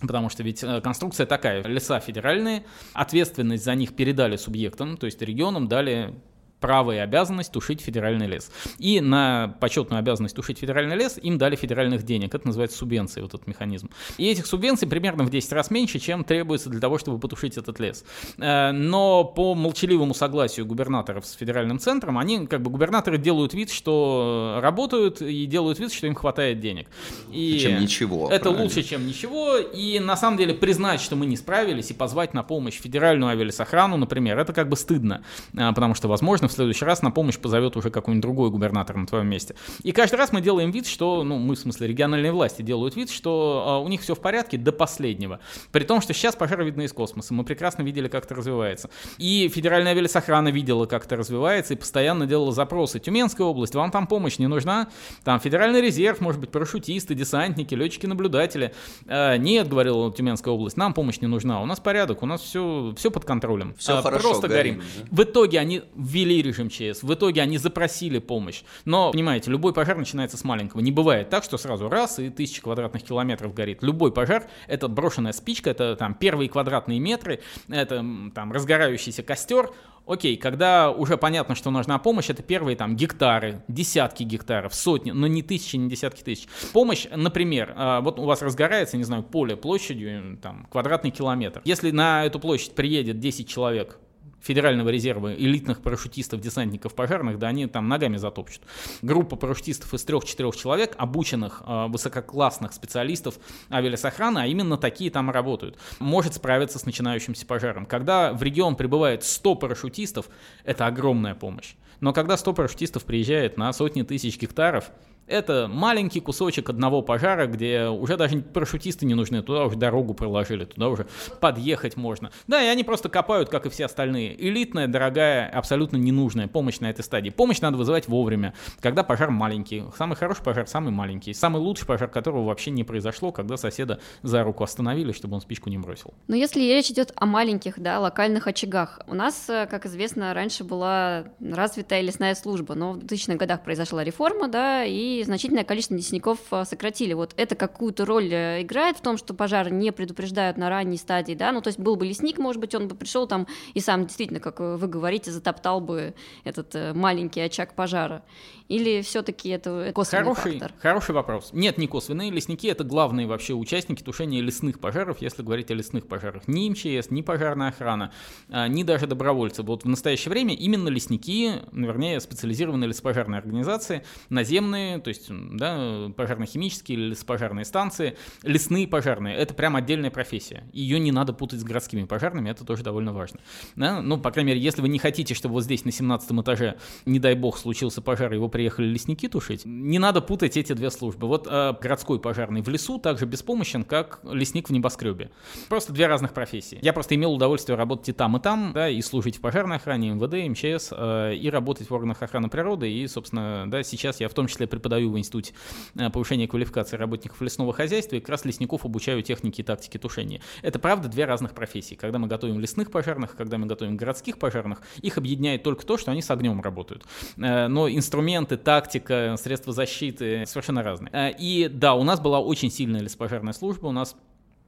Потому что ведь э, конструкция такая, леса федеральные, ответственность за них передали субъектам, то есть регионам дали право и обязанность тушить федеральный лес. И на почетную обязанность тушить федеральный лес им дали федеральных денег. Это называется субвенции, вот этот механизм. И этих субвенций примерно в 10 раз меньше, чем требуется для того, чтобы потушить этот лес. Э, Но по молчаливому согласию губернаторов с федеральным центром, они, как бы, губернаторы делают вид, что работают и делают вид, что им хватает денег. И Чем ничего. это правильно? лучше, чем ничего. И на самом деле признать, что мы не справились, и позвать на помощь федеральную авиалесохрану, например, это как бы стыдно. А, Потому что, возможно, в следующий раз на помощь позовет уже какой-нибудь другой губернатор на твоем месте. И каждый раз мы делаем вид, что, ну, мы, в смысле, региональные власти делают вид, что э, у них все в порядке до последнего. При том, что сейчас пожары видны из космоса. Мы прекрасно видели, как это развивается. И Федеральная авиасохрана видела, как это развивается, и постоянно делала запросы. Тюменская область, вам там помощь не нужна? Там Федеральный резерв, может быть, парашютисты, десантники, летчики-наблюдатели. Э, нет, говорила Тюменская область, нам помощь не нужна. У нас порядок, у нас все, все под контролем. Все э, хорошо, Просто горим. горим. В итоге они ввели режим ЧС, в итоге они запросили помощь. Но, понимаете, любой пожар начинается с маленького. Не бывает так, что сразу раз и тысячи квадратных километров горит. Любой пожар — это брошенная спичка, это там первые квадратные метры, это там разгорающийся костер, Окей, когда уже понятно, что нужна помощь, это первые там гектары, десятки гектаров, сотни, но не тысячи, не десятки тысяч. Помощь, например, а, вот у вас разгорается, не знаю, поле площадью, там, квадратный километр. Если на эту площадь приедет 10 человек Федерального резерва элитных парашютистов, десантников пожарных, да, они там ногами затопчут. Группа парашютистов из трех-четырех человек, обученных э, высококлассных специалистов авиасохраны, а именно такие там работают, может справиться с начинающимся пожаром. Когда в регион прибывает 100 парашютистов, это огромная помощь. Но когда 100 парашютистов приезжает на сотни тысяч гектаров, это маленький кусочек одного пожара, где уже даже парашютисты не нужны, туда уже дорогу проложили, туда уже подъехать можно. Да, и они просто копают, как и все остальные. Элитная, дорогая, абсолютно ненужная помощь на этой стадии. Помощь надо вызывать вовремя, когда пожар маленький. Самый хороший пожар самый маленький. Самый лучший пожар которого вообще не произошло, когда соседа за руку остановили, чтобы он спичку не бросил. Но если речь идет о маленьких, да, локальных очагах, у нас, э, как известно, раньше была развитая лесная служба, но в 2000-х годах произошла реформа, да, и значительное количество лесников а, сократили. Вот это какую-то роль э, играет в том, что пожары не предупреждают на ранней стадии, да? Ну, то есть был бы лесник, может быть, он бы пришел там и сам действительно, как вы говорите, затоптал бы этот э, маленький очаг пожара. Или все-таки это косвенный хороший, фактор? Хороший вопрос. Нет, не косвенные. Лесники — это главные вообще участники тушения лесных пожаров, если говорить о лесных пожарах. Ни МЧС, ни пожарная охрана, а, ни даже добровольцы. Вот в настоящее время именно лесники, вернее, специализированные леспожарные организации, наземные, то есть да, пожарно-химические леспожарные станции, лесные пожарные — это прям отдельная профессия. Ее не надо путать с городскими пожарными, это тоже довольно важно. Да? Ну, по крайней мере, если вы не хотите, чтобы вот здесь на 17 этаже, не дай бог, случился пожар, его приехали лесники тушить. Не надо путать эти две службы. Вот э, городской пожарный в лесу также беспомощен, как лесник в небоскребе. Просто две разных профессии. Я просто имел удовольствие работать и там, и там, да, и служить в пожарной охране, МВД, МЧС, э, и работать в органах охраны природы. И, собственно, да, сейчас я в том числе преподаю в Институте э, повышения квалификации работников лесного хозяйства, и как раз лесников обучаю технике и тактике тушения. Это, правда, две разных профессии. Когда мы готовим лесных пожарных, когда мы готовим городских пожарных, их объединяет только то, что они с огнем работают. Э, но инструменты инструменты, тактика, средства защиты совершенно разные. Э, и да, у нас была очень сильная леспожарная служба, у нас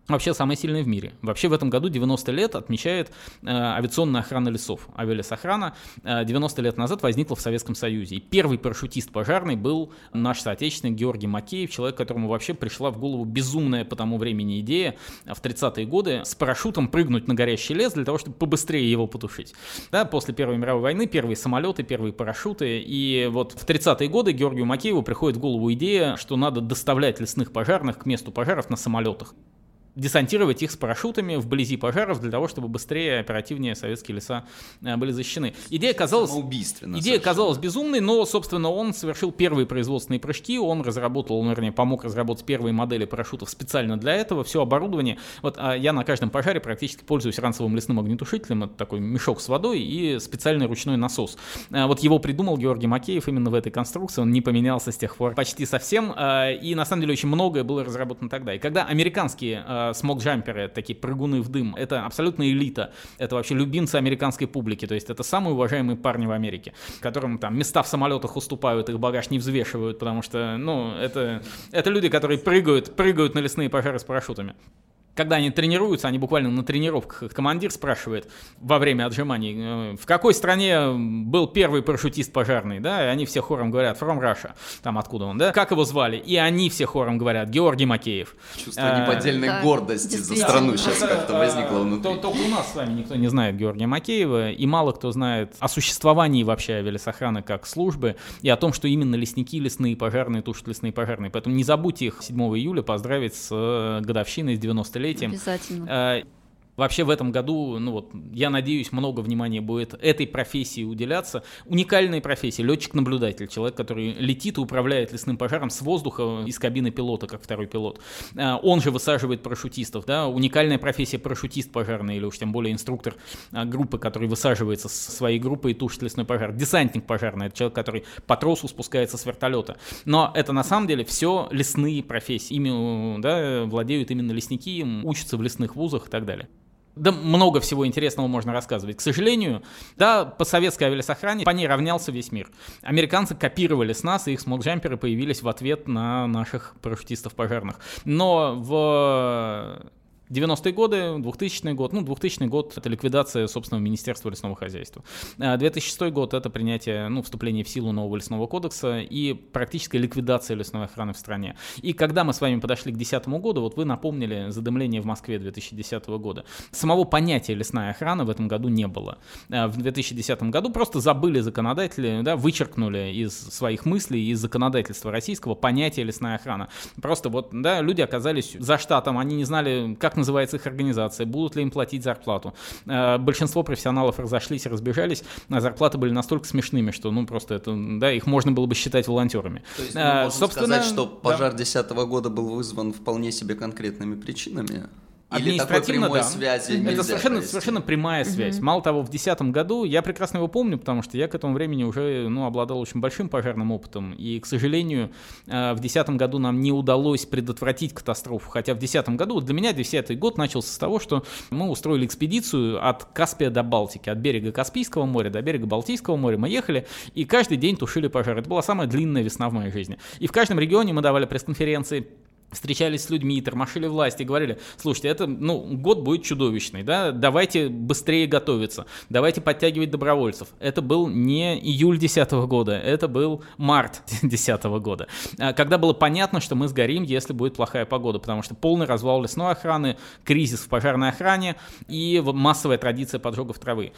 вообще самая сильная в мире. Вообще в этом году 90 лет отмечает э, авиационная охрана лесов. Авиалесохрана э, 90 лет назад возникла в Советском Союзе. И первый парашютист пожарный был наш соотечественник Георгий Макеев, человек, которому вообще пришла в голову безумная по тому времени идея в 30-е годы с парашютом прыгнуть на горящий лес для того, чтобы побыстрее его потушить. Да, после Первой мировой войны первые самолеты, первые парашюты. И вот в 30-е годы Георгию Макееву приходит в голову идея, что надо доставлять лесных пожарных к месту пожаров на самолетах десантировать их с парашютами вблизи пожаров для того, чтобы быстрее, оперативнее советские леса э, были защищены. Идея казалась, идея казалась безумной, но, собственно, он совершил первые производственные прыжки, он разработал, он, вернее, помог разработать первые модели парашютов специально для этого, все оборудование. Вот а я на каждом пожаре практически пользуюсь ранцевым лесным огнетушителем, это такой мешок с водой и специальный ручной насос. А вот его придумал Георгий Макеев именно в этой конструкции, он не поменялся с тех пор почти совсем, а, и на самом деле очень многое было разработано тогда. И когда американские а, смог-джамперы, такие прыгуны в дым. Это абсолютно элита. Это вообще любимцы американской публики. То есть это самые уважаемые парни в Америке, которым там места в самолетах уступают, их багаж не взвешивают, потому что, ну, это, это люди, которые прыгают, прыгают на лесные пожары с парашютами когда они тренируются, они буквально на тренировках, их командир спрашивает во время отжиманий, э, в какой стране был первый парашютист пожарный, да, и они все хором говорят, from Russia, там откуда он, да, как его звали, и они все хором говорят, Георгий Макеев. Чувство а, неподдельной да, гордости за страну сейчас как-то возникло внутри. Только у нас с вами никто не знает Георгия Макеева, и мало кто знает о существовании вообще авиалесохраны как службы, и о том, что именно лесники лесные пожарные тушат лесные пожарные. Поэтому не забудьте их 7 июля поздравить с э, годовщиной с 90 лет десятилетием. Обязательно. Вообще в этом году, ну вот, я надеюсь, много внимания будет этой профессии уделяться. Уникальная профессия, летчик-наблюдатель, человек, который летит и управляет лесным пожаром с воздуха из кабины пилота, как второй пилот. А, он же высаживает парашютистов, да, уникальная профессия парашютист пожарный, или уж тем более инструктор а, группы, который высаживается со своей группой и тушит лесной пожар. Десантник пожарный, это человек, который по тросу спускается с вертолета. Но это на самом деле все лесные профессии. Ими да, владеют именно лесники, учатся в лесных вузах и так далее. Да много всего интересного можно рассказывать. К сожалению, да, по советской авиасохране по ней равнялся весь мир. Американцы копировали с нас, и их смолджамперы появились в ответ на наших парашютистов пожарных. Но в 90-е годы, 2000 год, ну, 2000 год — это ликвидация собственного Министерства лесного хозяйства. 2006 а год — это принятие, ну, вступление в силу нового лесного кодекса и практическая ликвидация лесной охраны в стране. И когда мы с вами подошли к 2010 году, вот вы напомнили задымление в Москве 2010 года. Самого понятия лесная охрана в этом году не было. А в 2010 году просто забыли законодатели, да, вычеркнули из своих мыслей, из законодательства российского понятие лесная охрана. Просто вот, да, люди оказались за штатом, они не знали, как называется их организация, будут ли им платить зарплату. Э, большинство профессионалов разошлись, разбежались, а зарплаты были настолько смешными, что, ну, просто это, да, их можно было бы считать волонтерами. То есть мы а, можем Собственно, сказать, что пожар 2010 да. года был вызван вполне себе конкретными причинами? Или такой прямой да. связи Это совершенно, совершенно прямая связь. Угу. Мало того, в 2010 году, я прекрасно его помню, потому что я к этому времени уже ну, обладал очень большим пожарным опытом. И, к сожалению, э, в 2010 году нам не удалось предотвратить катастрофу. Хотя в 2010 году, для меня 2010 год начался с того, что мы устроили экспедицию от Каспия до Балтики. От берега Каспийского моря до берега Балтийского моря мы ехали и каждый день тушили пожар. Это была самая длинная весна в моей жизни. И в каждом регионе мы давали пресс-конференции встречались с людьми, тормошили власти, говорили, слушайте, это, ну, год будет чудовищный, да, давайте быстрее готовиться, давайте подтягивать добровольцев. Это был не июль 2010 года, это был март 2010 года, а, когда было понятно, что мы сгорим, если будет плохая погода, потому что полный развал лесной охраны, кризис в пожарной охране и массовая традиция поджогов травы.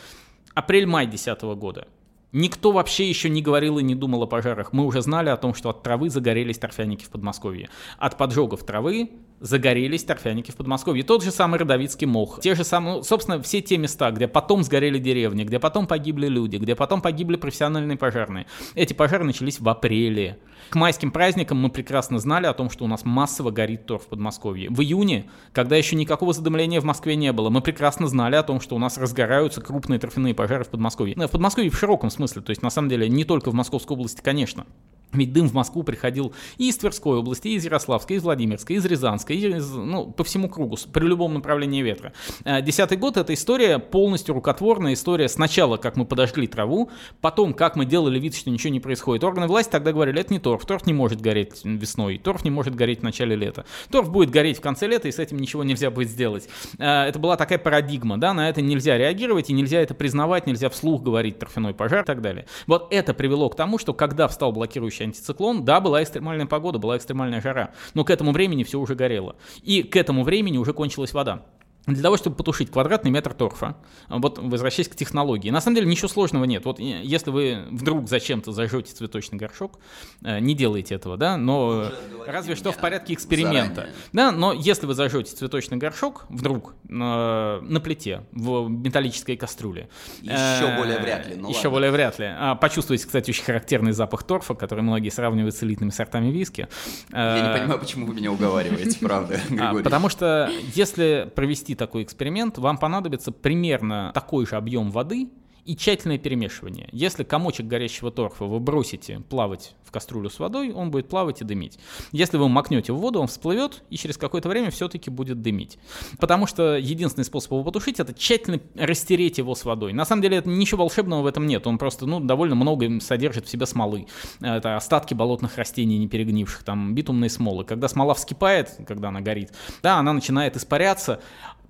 Апрель-май 2010 года. Никто вообще еще не говорил и не думал о пожарах. Мы уже знали о том, что от травы загорелись торфяники в Подмосковье. От поджогов травы загорелись торфяники в Подмосковье. Тот же самый Родовицкий мох. Те же самые, ну, собственно, все те места, где потом сгорели деревни, где потом погибли люди, где потом погибли профессиональные пожарные. Эти пожары начались в апреле. К майским праздникам мы прекрасно знали о том, что у нас массово горит торф в Подмосковье. В июне, когда еще никакого задымления в Москве не было, мы прекрасно знали о том, что у нас разгораются крупные торфяные пожары в Подмосковье. В Подмосковье в широком смысле, то есть на самом деле не только в Московской области, конечно. Ведь дым в Москву приходил и из Тверской области, и из Ярославской, и из Владимирской, и из Рязанской, и из, ну, по всему кругу, при любом направлении ветра. Э, десятый год — это история полностью рукотворная, история сначала, как мы подожгли траву, потом, как мы делали вид, что ничего не происходит. Органы власти тогда говорили, это не торф, торф не может гореть весной, торф не может гореть в начале лета. Торф будет гореть в конце лета, и с этим ничего нельзя будет сделать. Э, это была такая парадигма, да, на это нельзя реагировать, и нельзя это признавать, нельзя вслух говорить торфяной пожар и так далее. Вот это привело к тому, что когда встал блокирующий следующий антициклон, да, была экстремальная погода, была экстремальная жара, но к этому времени все уже горело. И к этому времени уже кончилась вода. Для того, чтобы потушить квадратный метр торфа, вот возвращаясь к технологии, на самом деле ничего сложного нет. Вот если вы вдруг зачем-то зажжете цветочный горшок, э, не делайте этого, да, но разве что в порядке эксперимента. Заранее. Да, но если вы зажжете цветочный горшок вдруг на, на плите в металлической кастрюле. Еще э, более вряд ли. Ну еще ладно. более вряд ли. А, почувствуете, кстати, очень характерный запах торфа, который многие сравнивают с элитными сортами виски. Я не э, понимаю, почему вы меня уговариваете, правда, а, Потому что если провести такой эксперимент, вам понадобится примерно такой же объем воды, и тщательное перемешивание. Если комочек горящего торфа вы бросите плавать в кастрюлю с водой, он будет плавать и дымить. Если вы макнете в воду, он всплывет и через какое-то время все-таки будет дымить. Потому что единственный способ его потушить это тщательно растереть его с водой. На самом деле это ничего волшебного в этом нет. Он просто ну, довольно много содержит в себе смолы. Это остатки болотных растений не перегнивших, там битумные смолы. Когда смола вскипает, когда она горит, да, она начинает испаряться,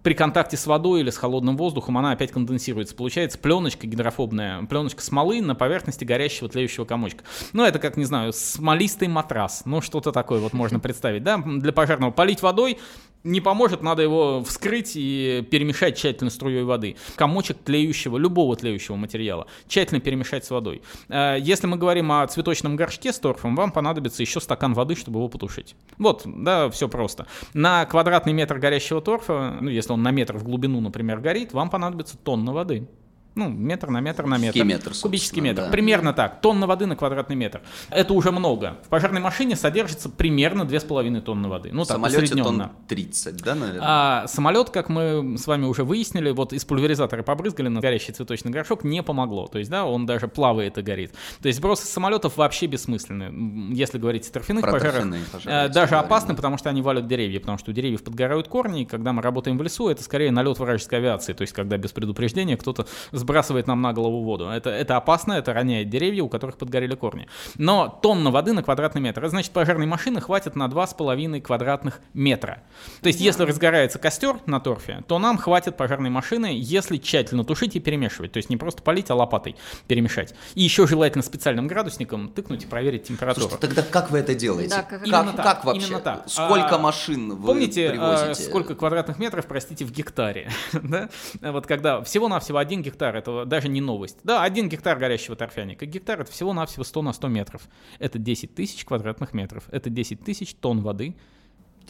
при контакте с водой или с холодным воздухом она опять конденсируется. Получается пленочка гидрофобная, пленочка смолы на поверхности горящего тлеющего комочка. Ну, это как, не знаю, смолистый матрас. Ну, что-то такое вот можно представить, да? Для пожарного полить водой, не поможет, надо его вскрыть и перемешать тщательно струей воды. Комочек тлеющего, любого тлеющего материала, тщательно перемешать с водой. Э, если мы говорим о цветочном горшке с торфом, вам понадобится еще стакан воды, чтобы его потушить. Вот, да, все просто. На квадратный метр горящего торфа, ну, если если он на метр в глубину, например, горит, вам понадобится тонна воды. Ну, метр на метр на метр. Кубический метр, Кубический метр. да. Примерно так. Тонна воды на квадратный метр. Это уже много. В пожарной машине содержится примерно 2,5 тонны воды. Ну, В так, самолете усредненно. тон 30, да, наверное? А самолет, как мы с вами уже выяснили, вот из пульверизатора побрызгали на горящий цветочный горшок, не помогло. То есть, да, он даже плавает и горит. То есть сброс из самолетов вообще бессмысленны. Если говорить о торфяных Про пожарах, торфяные пожары, э, если даже говорим, опасны, да. потому что они валят деревья, потому что у деревьев подгорают корни, и когда мы работаем в лесу, это скорее налет вражеской авиации, то есть когда без предупреждения кто-то сбрасывает нам на голову воду. Это, это опасно, это роняет деревья, у которых подгорели корни. Но тонна воды на квадратный метр, это значит, пожарной машины хватит на 2,5 квадратных метра. То есть, если разгорается костер на торфе, то нам хватит пожарной машины, если тщательно тушить и перемешивать. То есть, не просто полить, а лопатой перемешать. И еще желательно специальным градусником тыкнуть и проверить температуру. Слушайте, тогда как вы это делаете? Да, как- как, Именно так, как вообще? именно так. Сколько А, машин вы Помните, привозите? а, сколько квадратных метров, простите, в гектаре? да? Вот когда всего-навсего один гектар, это даже не новость. Да, один гектар горящего торфяника. Гектар это всего-навсего 100 на 100 метров. Это 10 тысяч квадратных метров. Это 10 тысяч тонн воды.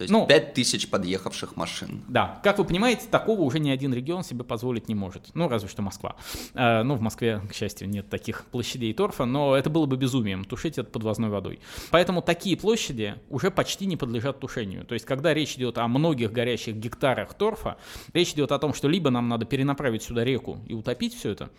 То есть ну, 5 тысяч подъехавших машин. Да, как вы понимаете, такого уже ни один регион себе позволить не может. Ну, разве что Москва. Э, ну, в Москве, к счастью, нет таких площадей торфа, но это было бы безумием тушить это подвозной водой. Поэтому такие площади уже почти не подлежат тушению. То есть, когда речь идет о многих горящих гектарах торфа, речь идет о том, что либо нам надо перенаправить сюда реку и утопить все это,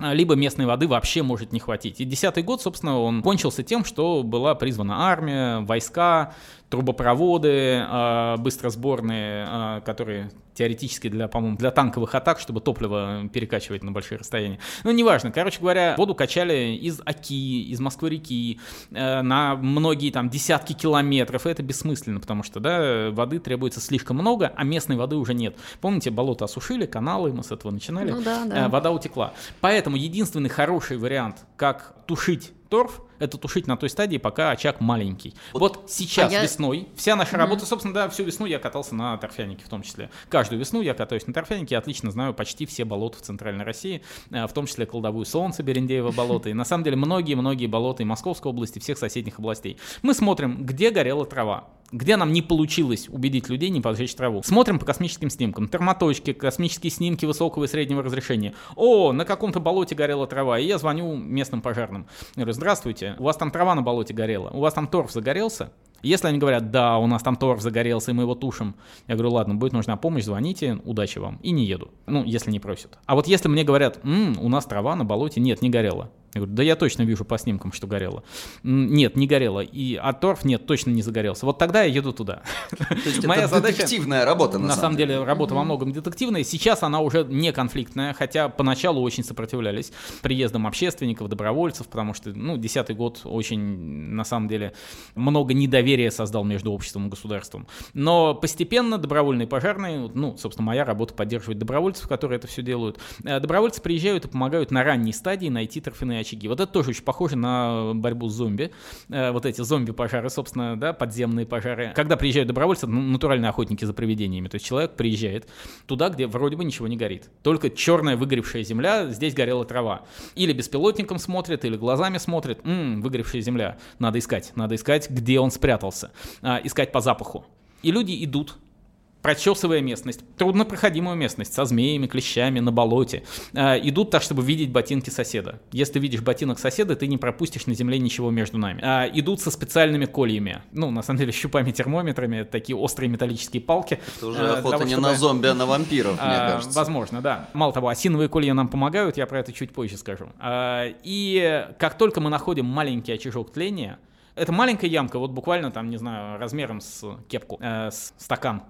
а, либо местной воды вообще может не хватить. И десятый год, собственно, он кончился тем, что была призвана армия, войска, трубопроводы э, быстросборные, э, которые теоретически для, по-моему, для танковых атак, чтобы топливо перекачивать на большие расстояния. Ну, неважно. Короче говоря, воду качали из Оки, из Москвы-реки э, на многие там десятки километров. И это бессмысленно, потому что, да, воды требуется слишком много, а местной воды уже нет. Помните, болото осушили, каналы, мы с этого начинали. Ну да, Э, да. вода утекла. Поэтому единственный хороший вариант, как тушить торф, это тушить на той стадии, пока очаг маленький. Вот, сейчас А я- весной, вся наша работа, собственно, да, всю весну я катался на торфянике в том числе. Каждую весну я катаюсь на торфянике, я отлично знаю почти все болота в Центральной России, э, в том числе Колдовую Солнце, Берендеево болото, и на самом деле многие-многие болота и Московской области, всех соседних областей. Мы смотрим, где горела трава, где нам не получилось убедить людей не поджечь траву. Смотрим по космическим снимкам. Термоточки, космические снимки высокого и среднего разрешения. О, на каком-то болоте горела трава. И я звоню местным пожарным. Я говорю, здравствуйте, у вас там трава на болоте горела, у вас там торф загорелся? Если они говорят, да, у нас там торф загорелся, и мы его тушим, я говорю, ладно, будет нужна помощь, звоните, удачи вам. И не еду. Ну, если не просят. А вот если мне говорят, «М, у нас трава на болоте, нет, не горела. Я говорю, да я точно вижу по снимкам, что горело. «М, Нет, не горело. И а торф, нет, точно не загорелся. Вот тогда я еду туда. То есть Моя это задача- детективная работа, на, На самом деле работа во многом детективная. Сейчас она уже не конфликтная, хотя поначалу очень сопротивлялись приездам общественников, добровольцев, потому что, ну, десятый год очень, на самом деле, много недоверия создал между обществом и государством. Но постепенно добровольные пожарные, ну, собственно, моя работа поддерживать добровольцев, которые это все делают. Э, Добровольцы приезжают и помогают на ранней стадии найти торфяные очаги. Вот это тоже очень похоже на борьбу с зомби. Э, Вот эти зомби-пожары, собственно, да, подземные пожары. Когда приезжают добровольцы, ну, натуральные охотники за привидениями. То есть человек приезжает туда, где вроде бы ничего не горит. Только черная выгоревшая земля, здесь горела трава. Или беспилотником смотрит, или глазами смотрит. М, выгоревшая земля. Надо искать. Надо искать, где он спрятался. А, искать по запаху. И люди идут, прочесывая местность, труднопроходимую местность, со змеями, клещами, на болоте, э, идут так, чтобы видеть ботинки соседа. Если ты видишь ботинок соседа, ты не пропустишь на земле ничего между нами. А, идут со специальными кольями, ну, на самом деле, щупами, термометрами, это такие острые металлические палки. Это уже э, охота того, не чтобы- на зомби, а на вампиров, мне а, кажется. Возможно, да. Мало того, осиновые колья нам помогают, я про это чуть позже скажу. А, И как только мы находим маленький очажок тления, это маленькая ямка, вот буквально там, не знаю, размером с кепку, э, с стакан.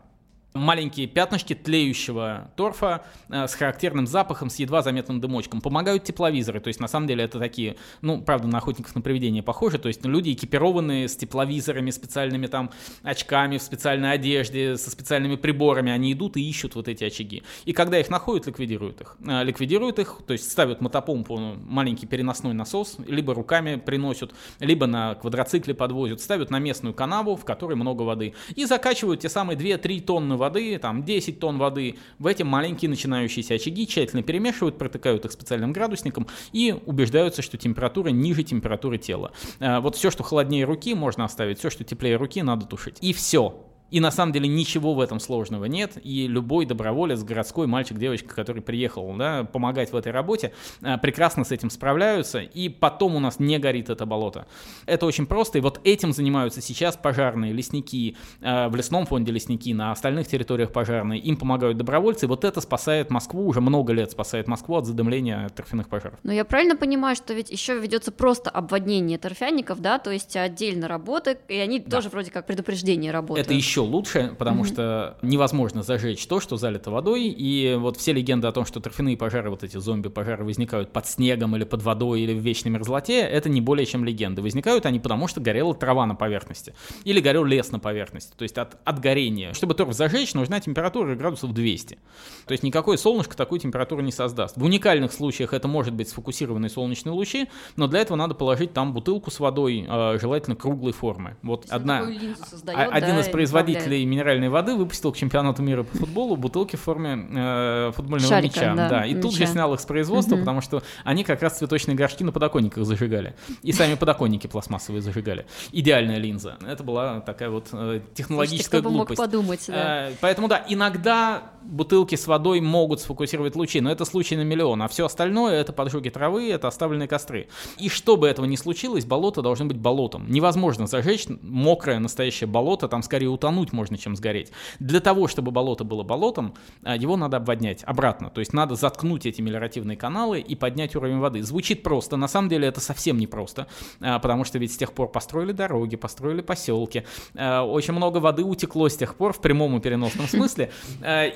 Маленькие пятнышки тлеющего торфа э, с характерным запахом, с едва заметным дымочком. Помогают тепловизоры, то есть на самом деле это такие, ну, правда, на охотников на привидения похожи, то есть люди экипированные с тепловизорами, специальными там очками, в специальной одежде, со специальными приборами, они идут и ищут вот эти очаги. И когда их находят, ликвидируют их. Э, Ликвидируют их, то есть ставят мотопомпу, ну, маленький переносной насос, либо руками приносят, либо на квадроцикле подвозят, ставят на местную канаву, в которой много воды, и закачивают те самые 2-3 тонны воды, там 10 тонн воды в эти маленькие начинающиеся очаги, тщательно перемешивают, протыкают их специальным градусником и убеждаются, что температура ниже температуры тела. Э, Вот все, что холоднее руки, можно оставить, все, что теплее руки, надо тушить. И все. И на самом деле ничего в этом сложного нет. И любой доброволец, городской мальчик, девочка, который приехал да, помогать в этой работе, э, прекрасно с этим справляются. И потом у нас не горит это болото. Это очень просто. И вот этим занимаются сейчас пожарные, лесники, э, в лесном фонде лесники, на остальных территориях пожарные. Им помогают добровольцы. И вот это спасает Москву, уже много лет спасает Москву от задымления торфяных пожаров. Но я правильно понимаю, что ведь еще ведется просто обводнение торфяников, да, то есть отдельно работы, и они да. тоже вроде как предупреждение работают. Это еще лучше, потому mm-hmm. что невозможно зажечь то, что залито водой, и вот все легенды о том, что торфяные пожары, вот эти зомби-пожары возникают под снегом или под водой или в вечной мерзлоте, это не более чем легенды. Возникают они потому, что горела трава на поверхности или горел лес на поверхности, то есть от, от горения. Чтобы торф зажечь, нужна температура градусов 200. То есть никакое солнышко такую температуру не создаст. В уникальных случаях это может быть сфокусированные солнечные лучи, но для этого надо положить там бутылку с водой, э, желательно круглой формы. Вот одна, создает, один да, из производителей минеральной воды выпустил к чемпионату мира по футболу бутылки в форме э, футбольного Шарика, мяча. Да, да. И мяча. тут же снял их с производства, угу. потому что они как раз цветочные горшки на подоконниках зажигали. И сами подоконники пластмассовые зажигали. Идеальная линза. Это была такая вот э, технологическая Слушайте, глупость. Мог подумать, да. Э, поэтому да, иногда бутылки с водой могут сфокусировать лучи, но это случай на миллион, а все остальное это поджоги травы, это оставленные костры. И чтобы этого не случилось, болото должно быть болотом. Невозможно зажечь мокрое настоящее болото, там скорее утонуть можно, чем сгореть. Для того, чтобы болото было болотом, а, его надо обводнять обратно, то есть надо заткнуть эти мелиоративные каналы и поднять уровень воды. Звучит просто, на самом деле это совсем не просто, а, потому что ведь с тех пор построили дороги, построили поселки, а, очень много воды утекло с тех пор в прямом и переносном смысле,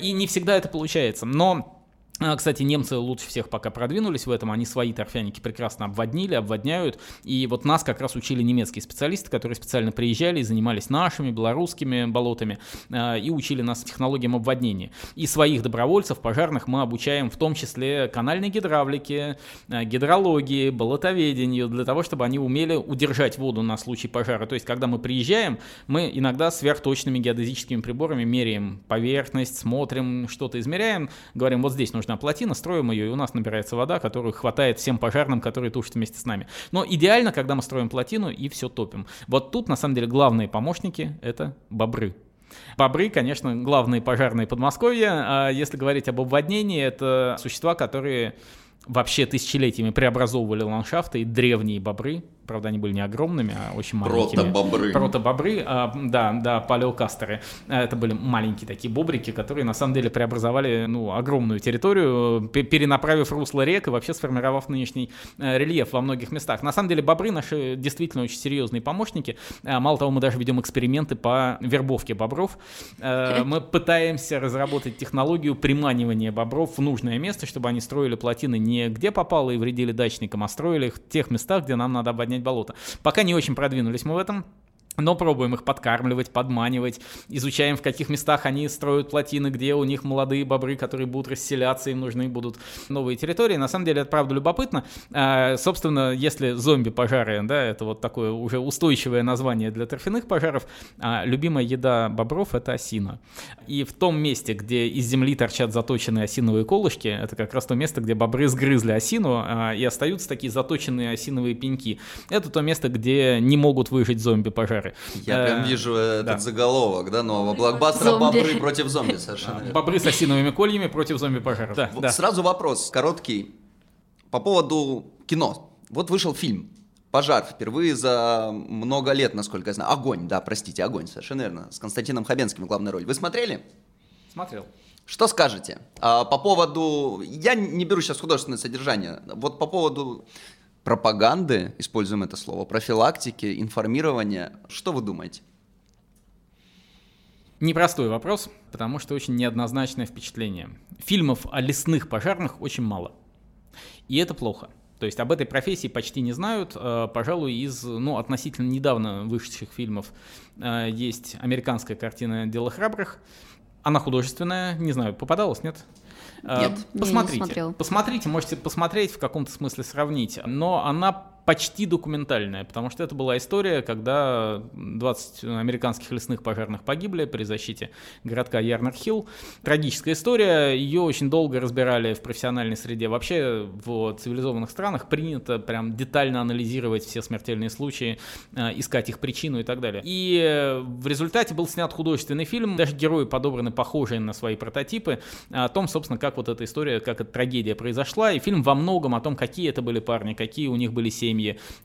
и не всегда это получается. Но кстати, немцы лучше всех пока продвинулись в этом, они свои торфяники прекрасно обводнили, обводняют, и вот нас как раз учили немецкие специалисты, которые специально приезжали и занимались нашими белорусскими болотами а, и учили нас технологиям обводнения. И своих добровольцев, пожарных мы обучаем в том числе канальной гидравлике, а, гидрологии, болотоведению, для того, чтобы они умели удержать воду на случай пожара. То есть, когда мы приезжаем, мы иногда сверхточными геодезическими приборами меряем поверхность, смотрим, что-то измеряем, говорим, вот здесь нужно нужна плотина, строим ее, и у нас набирается вода, которую хватает всем пожарным, которые тушат вместе с нами. Но идеально, когда мы строим плотину и все топим. Вот тут, на самом деле, главные помощники — это бобры. Бобры, конечно, главные пожарные Подмосковья. А если говорить об обводнении, это существа, которые вообще тысячелетиями преобразовывали ландшафты, и древние бобры Правда, они были не огромными, а очень маленькими. Протобобры. Протобобры, а, да, да, палеокастеры. Это были маленькие такие бобрики, которые на самом деле преобразовали ну, огромную территорию, перенаправив русло рек и вообще сформировав нынешний э, рельеф во многих местах. На самом деле бобры наши действительно очень серьезные помощники. Э, мало того, мы даже ведем эксперименты по вербовке бобров. Э, мы пытаемся разработать технологию приманивания бобров в нужное место, чтобы они строили плотины не где попало и вредили дачникам, а строили их в тех местах, где нам надо обводить поднять болото. Пока не очень продвинулись мы в этом. Но пробуем их подкармливать, подманивать, изучаем, в каких местах они строят плотины, где у них молодые бобры, которые будут расселяться, им нужны будут новые территории. На самом деле это правда любопытно. А, собственно, если зомби-пожары, да, это вот такое уже устойчивое название для торфяных пожаров, а любимая еда бобров — это осина. И в том месте, где из земли торчат заточенные осиновые колышки, это как раз то место, где бобры сгрызли осину, а, и остаются такие заточенные осиновые пеньки. Это то место, где не могут выжить зомби-пожары примеры. Я прям вижу этот заголовок, да, нового блокбастера «Бобры против зомби» совершенно. Бобры с осиновыми кольями против зомби-пожаров. Сразу вопрос короткий по поводу кино. Вот вышел фильм «Пожар» впервые за много лет, насколько я знаю. «Огонь», да, простите, «Огонь», совершенно верно. С Константином Хабенским главной роль. Вы смотрели? Смотрел. Что скажете? А, по поводу... Я не беру сейчас художественное содержание. Вот по поводу пропаганды, используем это слово, профилактики, информирования. Что вы думаете? Непростой вопрос, потому что очень неоднозначное впечатление. Фильмов о лесных пожарных очень мало. И это плохо. То есть об этой профессии почти не знают. Э, пожалуй, из ну, относительно недавно вышедших фильмов э, есть американская картина «Дело храбрых». Она художественная, не знаю, попадалась, нет? Нет. Посмотрите. Не, не посмотрите, можете посмотреть, в каком-то смысле сравнить. Но она почти документальная, потому что это была история, когда 20 американских лесных пожарных погибли при защите городка Ярнер-Хилл. Трагическая история, ее очень долго разбирали в профессиональной среде. Вообще в цивилизованных странах принято прям детально анализировать все смертельные случаи, э, искать их причину и так далее. И в результате был снят художественный фильм, даже герои подобраны похожие на свои прототипы, о том, собственно, как вот эта история, как эта трагедия произошла, и фильм во многом о том, какие это были парни, какие у них были семьи,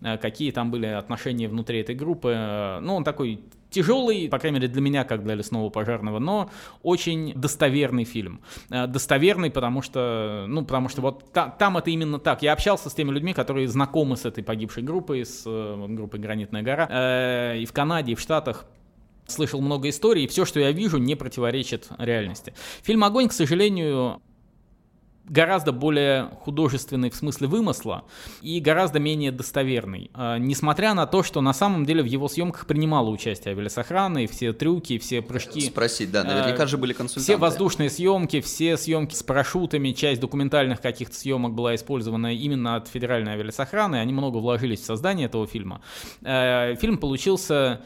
э, какие там были отношения внутри этой группы. Э, ну, он такой тяжелый, по крайней мере для меня, как для лесного пожарного, но очень достоверный фильм. Э, достоверный, потому что, ну, потому что вот та, там это именно так. Я общался с теми людьми, которые знакомы с этой погибшей группой, с группой «Гранитная гора», э, и в Канаде, и в Штатах слышал много историй, и все, что я вижу, не противоречит реальности. Фильм «Огонь», к сожалению, гораздо более художественный в смысле вымысла и гораздо менее достоверный. А, несмотря на то, что на самом деле в его съемках принимало участие авиасохрана, и все трюки, все прыжки. Спросить, да, наверняка а, же были консультанты. Все воздушные съемки, все съемки с парашютами, часть документальных каких-то съемок была использована именно от федеральной авиасохраны, они много вложились в создание этого фильма. А, фильм получился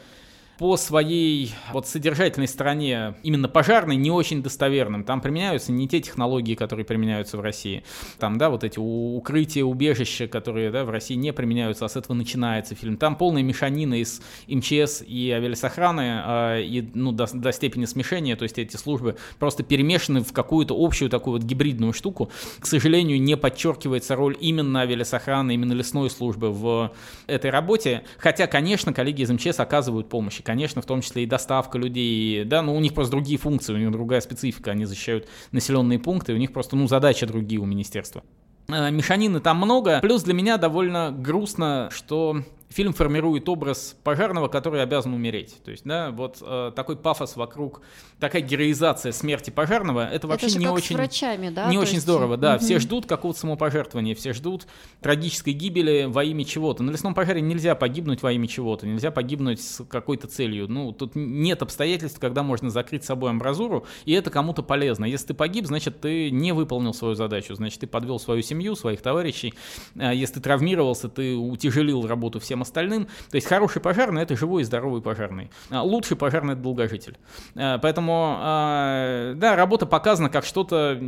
по своей вот содержательной стороне, именно пожарной, не очень достоверным. Там применяются не те технологии, которые применяются в России. Там, да, вот эти укрытия, убежища, которые, да, в России не применяются, а с этого начинается фильм. Там полная мешанина из МЧС и авиасохраны, э, и, ну, до, до степени смешения, то есть эти службы просто перемешаны в какую-то общую такую вот гибридную штуку. К сожалению, не подчеркивается роль именно авиасохраны, именно лесной службы в этой работе. Хотя, конечно, коллеги из МЧС оказывают помощь конечно, в том числе и доставка людей, да, но у них просто другие функции, у них другая специфика, они защищают населенные пункты, у них просто, ну, задачи другие у министерства. Э, мешанины там много. Плюс для меня довольно грустно, что фильм формирует образ пожарного, который обязан умереть. То есть, да, вот э, такой пафос вокруг, такая героизация смерти пожарного, это вообще это не очень, врачами, да? не очень есть... здорово, да. Угу. Все ждут какого-то самопожертвования, все ждут трагической гибели во имя чего-то. На лесном пожаре нельзя погибнуть во имя чего-то, нельзя погибнуть с какой-то целью. Ну, тут нет обстоятельств, когда можно закрыть собой амбразуру, и это кому-то полезно. Если ты погиб, значит, ты не выполнил свою задачу, значит, ты подвел свою семью, своих товарищей. А если ты травмировался, ты утяжелил работу всем остальным. То есть хороший пожарный — это живой и здоровый пожарный. А лучший пожарный — это долгожитель. А, поэтому, а, да, работа показана как что-то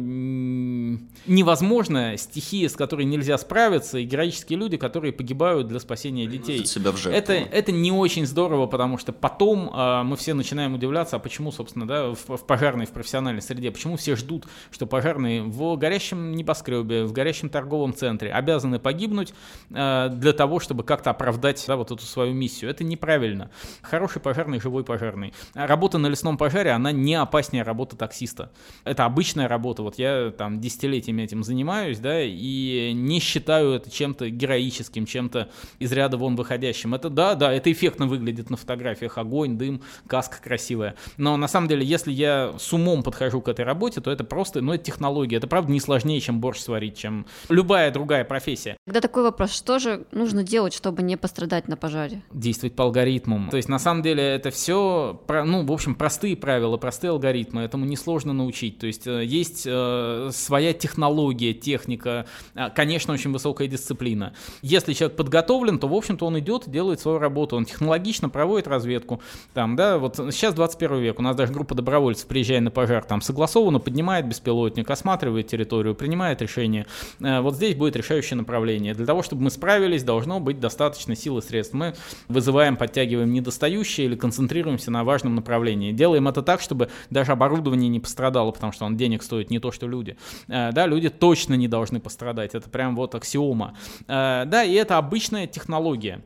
невозможное, стихия, с которой нельзя справиться, и героические люди, которые погибают для спасения детей. Себя в это, это не очень здорово, потому что потом мы все начинаем удивляться, а почему, собственно, да, в, в пожарной, в профессиональной среде, почему все ждут, что пожарные в горящем небоскребе, в горящем торговом центре обязаны погибнуть э, для того, чтобы как-то оправдать да, вот эту свою миссию. Это неправильно. Хороший пожарный, живой пожарный. Работа на лесном пожаре, она не опаснее работы таксиста. Это обычная работа. Вот я там десятилетиями этим занимаюсь, да, и не считаю это чем-то героическим, чем-то из ряда вон выходящим. Это да, да, это эффектно выглядит на фотографиях. Огонь, дым, каска красивая. Но на самом деле, если я с умом подхожу к этой работе, то это просто, ну, это технология. Это правда не сложнее, чем борщ сварить, чем любая другая профессия. Когда такой вопрос, что же нужно делать, чтобы не пострадать на пожаре? Действовать по алгоритмам. То есть, на самом деле, это все, ну, в общем, простые правила, простые алгоритмы. Этому несложно научить. То есть, э, есть э, своя технология, техника, э, конечно, очень высокая дисциплина. Если человек подготовлен, то, в общем-то, он идет и делает свою работу. Он технологично проводит разведку. Там, да, вот сейчас 21 век, у нас даже группа добровольцев, приезжая на пожар, там согласованно поднимает беспилотник, осматривает территорию, принимает решение. Э, вот здесь будет решающее направление. Для того, чтобы мы справились, должно быть достаточно сил и средств. Мы вызываем, подтягиваем недостающие или концентрируемся на важном направлении. Делаем это так, чтобы даже оборудование не пострадало, потому что он денег стоит не то, что люди. Э, да, люди точно не должны пострадать. Это прям вот аксиома. Э, да, и это обычная технология.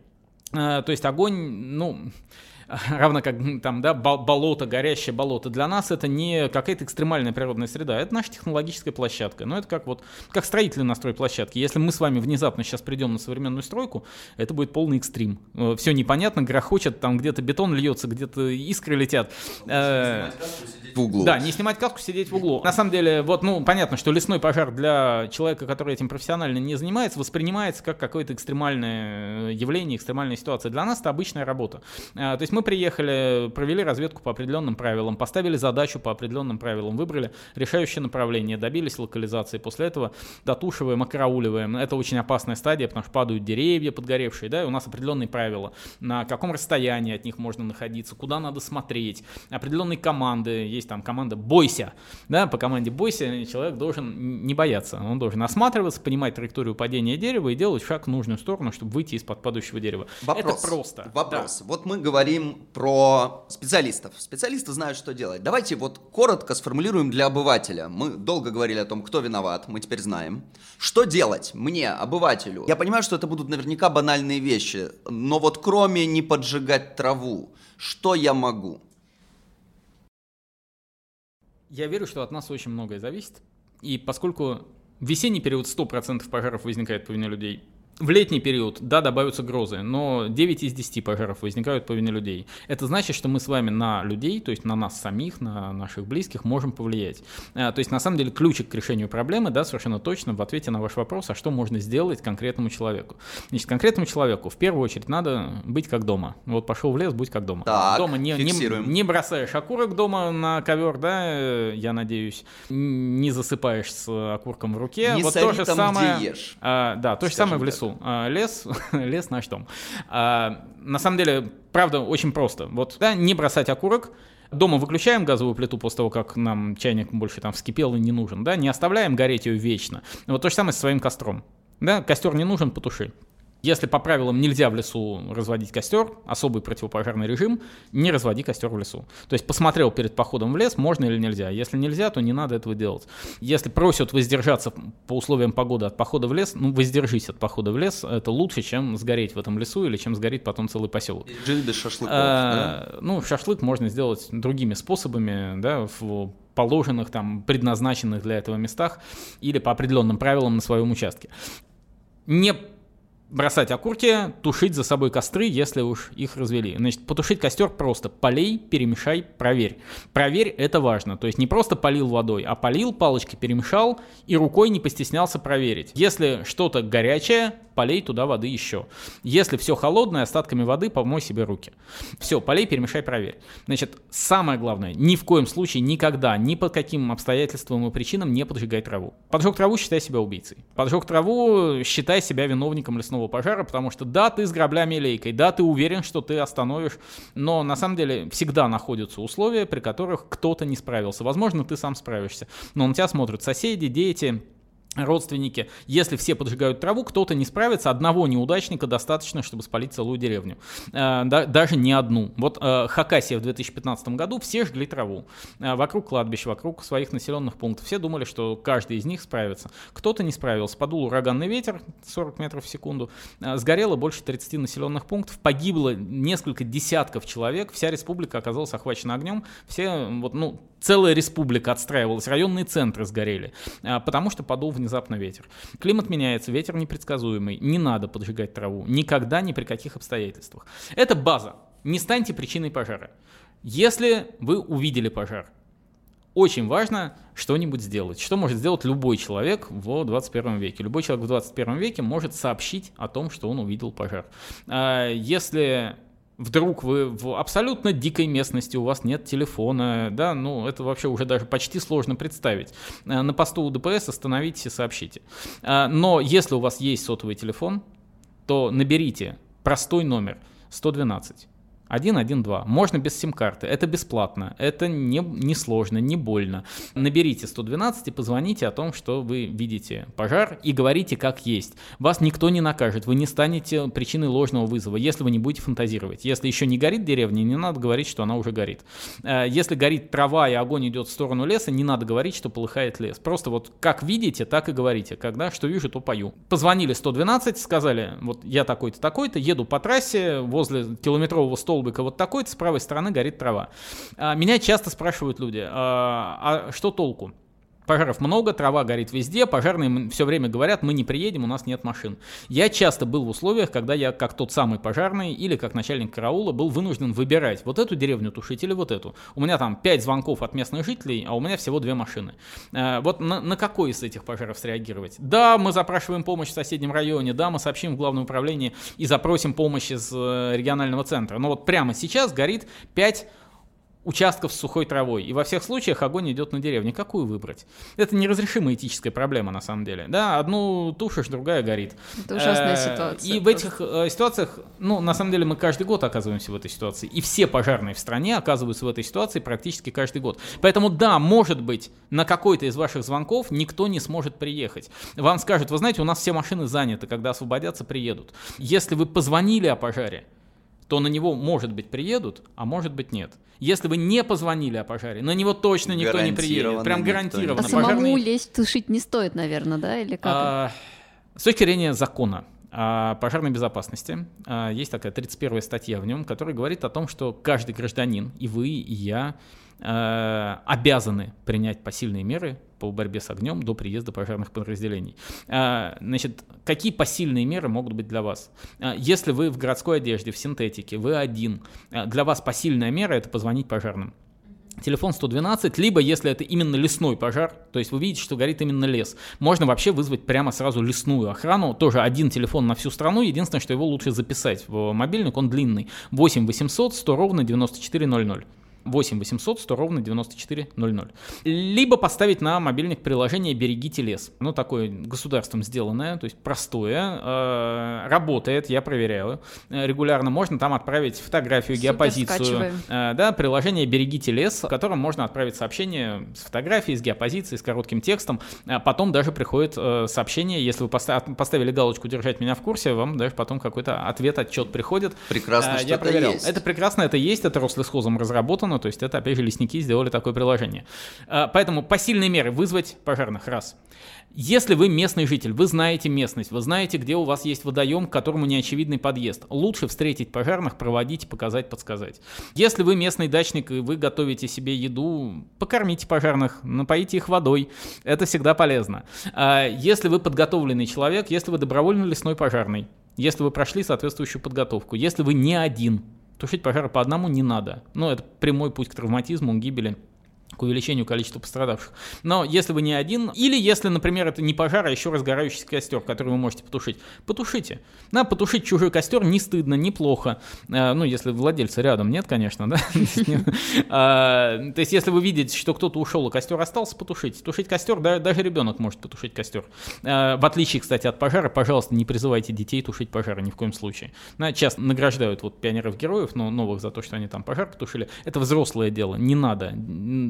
То есть огонь, ну, равно как там, да, болото, горящее болото. Для нас это не какая-то экстремальная природная среда, это наша технологическая площадка. Но это как вот, как строительный настрой площадки. Если мы с вами внезапно сейчас придем на современную стройку, это будет полный экстрим. Э, Все непонятно, грохочет, там где-то бетон льется, где-то искры летят. Э, в углу. Да, не снимать каску, сидеть в углу. На самом деле, вот, ну, понятно, что лесной пожар для человека, который этим профессионально не занимается, воспринимается как какое-то экстремальное явление, экстремальная ситуация. Для нас это обычная работа. Э, то есть мы мы приехали, провели разведку по определенным правилам, поставили задачу по определенным правилам, выбрали решающее направление, добились локализации, после этого дотушиваем, окарауливаем. Это очень опасная стадия, потому что падают деревья подгоревшие, да, и у нас определенные правила, на каком расстоянии от них можно находиться, куда надо смотреть, определенные команды, есть там команда «бойся», да, по команде «бойся» человек должен не бояться, он должен осматриваться, понимать траекторию падения дерева и делать шаг в нужную сторону, чтобы выйти из-под падающего дерева. Вопрос. Это просто. Вопрос. Да. Вот мы говорим про специалистов. Специалисты знают, что делать. Давайте вот коротко сформулируем для обывателя. Мы долго говорили о том, кто виноват, мы теперь знаем. Что делать мне, обывателю? Я понимаю, что это будут наверняка банальные вещи, но вот кроме не поджигать траву, что я могу? Я верю, что от нас очень многое зависит. И поскольку в весенний период 100% пожаров возникает по вине людей, в летний период, да, добавятся грозы, но 9 из 10 пожаров возникают по вине людей. Это значит, что мы с вами на людей, то есть на нас самих, на наших близких, можем повлиять. А, то есть, на самом деле, ключик к решению проблемы, да, совершенно точно в ответе на ваш вопрос, а что можно сделать конкретному человеку. Значит, конкретному человеку в первую очередь надо быть как дома. Вот пошел в лес, будь как дома. Так, дома не, не, не бросаешь окурок дома на ковер, да, э, я надеюсь, не засыпаешь с окурком в руке. Не вот то же самое. А, да, то же самое в лесу лесу. А, лес, лес наш дом. А, на самом деле, правда, очень просто. Вот, да, не бросать окурок, Дома выключаем газовую плиту после того, как нам чайник больше там вскипел и не нужен, да, не оставляем гореть ее вечно. Вот то же самое с своим костром. Да, костер не нужен, потуши. Если по правилам нельзя в лесу разводить костер, особый противопожарный режим, не разводи костер в лесу. То есть посмотрел перед походом в лес, можно или нельзя. Если нельзя, то не надо этого делать. Если просят воздержаться по условиям погоды от похода в лес, ну воздержись от похода в лес. Это лучше, чем сгореть в этом лесу или чем сгореть потом целый поселок. Жить без шашлыков, а, да? Ну, шашлык можно сделать другими способами, да, в положенных, там, предназначенных для этого местах или по определенным правилам на своем участке. Не бросать окурки, тушить за собой костры, если уж их развели. Значит, потушить костер просто. Полей, перемешай, проверь. Проверь, это важно. То есть не просто полил водой, а полил, палочкой перемешал и рукой не постеснялся проверить. Если что-то горячее, полей туда воды еще. Если все холодное, остатками воды помой себе руки. Все, полей, перемешай, проверь. Значит, самое главное, ни в коем случае, никогда, ни по каким обстоятельствам и причинам не поджигай траву. Поджег траву, считай себя убийцей. Поджег траву, считай себя виновником лесного пожара, потому что да, ты с граблями и лейкой, да, ты уверен, что ты остановишь, но на самом деле всегда находятся условия, при которых кто-то не справился. Возможно, ты сам справишься, но на тебя смотрят соседи, дети, родственники, если все поджигают траву, кто-то не справится, одного неудачника достаточно, чтобы спалить целую деревню. Э, да, даже не одну. Вот э, Хакасия в 2015 году все жгли траву. Э, вокруг кладбищ, вокруг своих населенных пунктов. Все думали, что каждый из них справится. Кто-то не справился. Подул ураганный ветер 40 метров в секунду. Сгорело больше 30 населенных пунктов. Погибло несколько десятков человек. Вся республика оказалась охвачена огнем. Все, вот, ну, целая республика отстраивалась. Районные центры сгорели. Э, потому что подул внезапно ветер. Климат меняется, ветер непредсказуемый, не надо поджигать траву, никогда, ни при каких обстоятельствах. Это база. Не станьте причиной пожара. Если вы увидели пожар, очень важно что-нибудь сделать. Что может сделать любой человек в 21 веке? Любой человек в 21 веке может сообщить о том, что он увидел пожар. А если вдруг вы в абсолютно дикой местности, у вас нет телефона, да, ну, это вообще уже даже почти сложно представить. Э, на посту у ДПС остановитесь и сообщите. Э, но если у вас есть сотовый телефон, то наберите простой номер 112 112. Можно без сим-карты. Это бесплатно. Это не, не сложно, не больно. Наберите 112 и позвоните о том, что вы видите пожар и говорите как есть. Вас никто не накажет. Вы не станете причиной ложного вызова, если вы не будете фантазировать. Если еще не горит деревня, не надо говорить, что она уже горит. Э, если горит трава и огонь идет в сторону леса, не надо говорить, что полыхает лес. Просто вот как видите, так и говорите. Когда что вижу, то пою. Позвонили 112, сказали, вот я такой-то, такой-то, еду по трассе возле километрового стола столбика вот такой-то, с правой стороны горит трава. А, меня часто спрашивают люди, а, а что толку? Пожаров много, трава горит везде, пожарные все время говорят, мы не приедем, у нас нет машин. Я часто был в условиях, когда я, как тот самый пожарный или как начальник караула, был вынужден выбирать, вот эту деревню тушить или вот эту. У меня там 5 звонков от местных жителей, а у меня всего две машины. Э, вот на, на какой из этих пожаров среагировать? Да, мы запрашиваем помощь в соседнем районе, да, мы сообщим в главное управление и запросим помощь из э, регионального центра. Но вот прямо сейчас горит 5 участков с сухой травой. И во всех случаях огонь идет на деревне. Какую выбрать? Это неразрешимая этическая проблема на самом деле. Да, одну тушишь, другая горит. Это ужасная э, ситуация. И в этих э, ситуациях, ну, на самом деле мы каждый год оказываемся в этой ситуации. И все пожарные в стране оказываются в этой ситуации практически каждый год. Поэтому да, может быть, на какой-то из ваших звонков никто не сможет приехать. Вам скажут, вы знаете, у нас все машины заняты, когда освободятся, приедут. Если вы позвонили о пожаре, то на него, может быть, приедут, а может быть, нет. Если вы не позвонили о пожаре, на него точно никто не приедет. Прям гарантированно. А самому Пожарный... лезть тушить не стоит, наверное, да? Или как? А, с точки зрения закона о пожарной безопасности а, есть такая 31 статья в нем, которая говорит о том, что каждый гражданин, и вы, и я, а, обязаны принять посильные меры по борьбе с огнем до приезда пожарных подразделений. А, значит, какие посильные меры могут быть для вас? А, если вы в городской одежде, в синтетике, вы один, а, для вас посильная мера – это позвонить пожарным. Телефон 112, либо если это именно лесной пожар, то есть вы видите, что горит именно лес, можно вообще вызвать прямо сразу лесную охрану, тоже один телефон на всю страну, единственное, что его лучше записать в мобильник, он длинный, 8 800 100 ровно 9400. 8 800 100 ровно 9400. Либо поставить на мобильник приложение «Берегите лес». Ну, такое государством сделанное, то есть простое, э, работает, я проверяю э, регулярно. Можно там отправить фотографию, Супер, геопозицию. Э, да, приложение «Берегите лес», в котором можно отправить сообщение с фотографией, с геопозицией, с коротким текстом. Потом даже приходит сообщение, если вы поставили галочку «Держать меня в курсе», вам даже потом какой-то ответ, отчет приходит. Прекрасно, э, что я это проверял. есть. Это прекрасно, это есть, это Рослесхозом разработано, то есть это, опять же, лесники сделали такое приложение. А, поэтому посильные меры вызвать пожарных, раз. Если вы местный житель, вы знаете местность, вы знаете, где у вас есть водоем, к которому неочевидный подъезд, лучше встретить пожарных, проводить, показать, подсказать. Если вы местный дачник и вы готовите себе еду, покормите пожарных, напоите их водой, это всегда полезно. А, если вы подготовленный человек, если вы добровольно лесной пожарный, если вы прошли соответствующую подготовку, если вы не один, Тушить пожары по одному не надо. Ну, это прямой путь к травматизму, гибели к увеличению количества пострадавших. Но если вы не один, или если, например, это не пожар, а еще разгорающийся костер, который вы можете потушить, потушите. На потушить чужой костер не стыдно, неплохо. А, ну, если владельца рядом нет, конечно, да. А, то есть, если вы видите, что кто-то ушел, а костер остался, потушите. Тушить костер, даже ребенок может потушить костер. А, в отличие, кстати, от пожара, пожалуйста, не призывайте детей тушить пожары ни в коем случае. Сейчас награждают вот пионеров-героев, но новых за то, что они там пожар потушили. Это взрослое дело, не надо.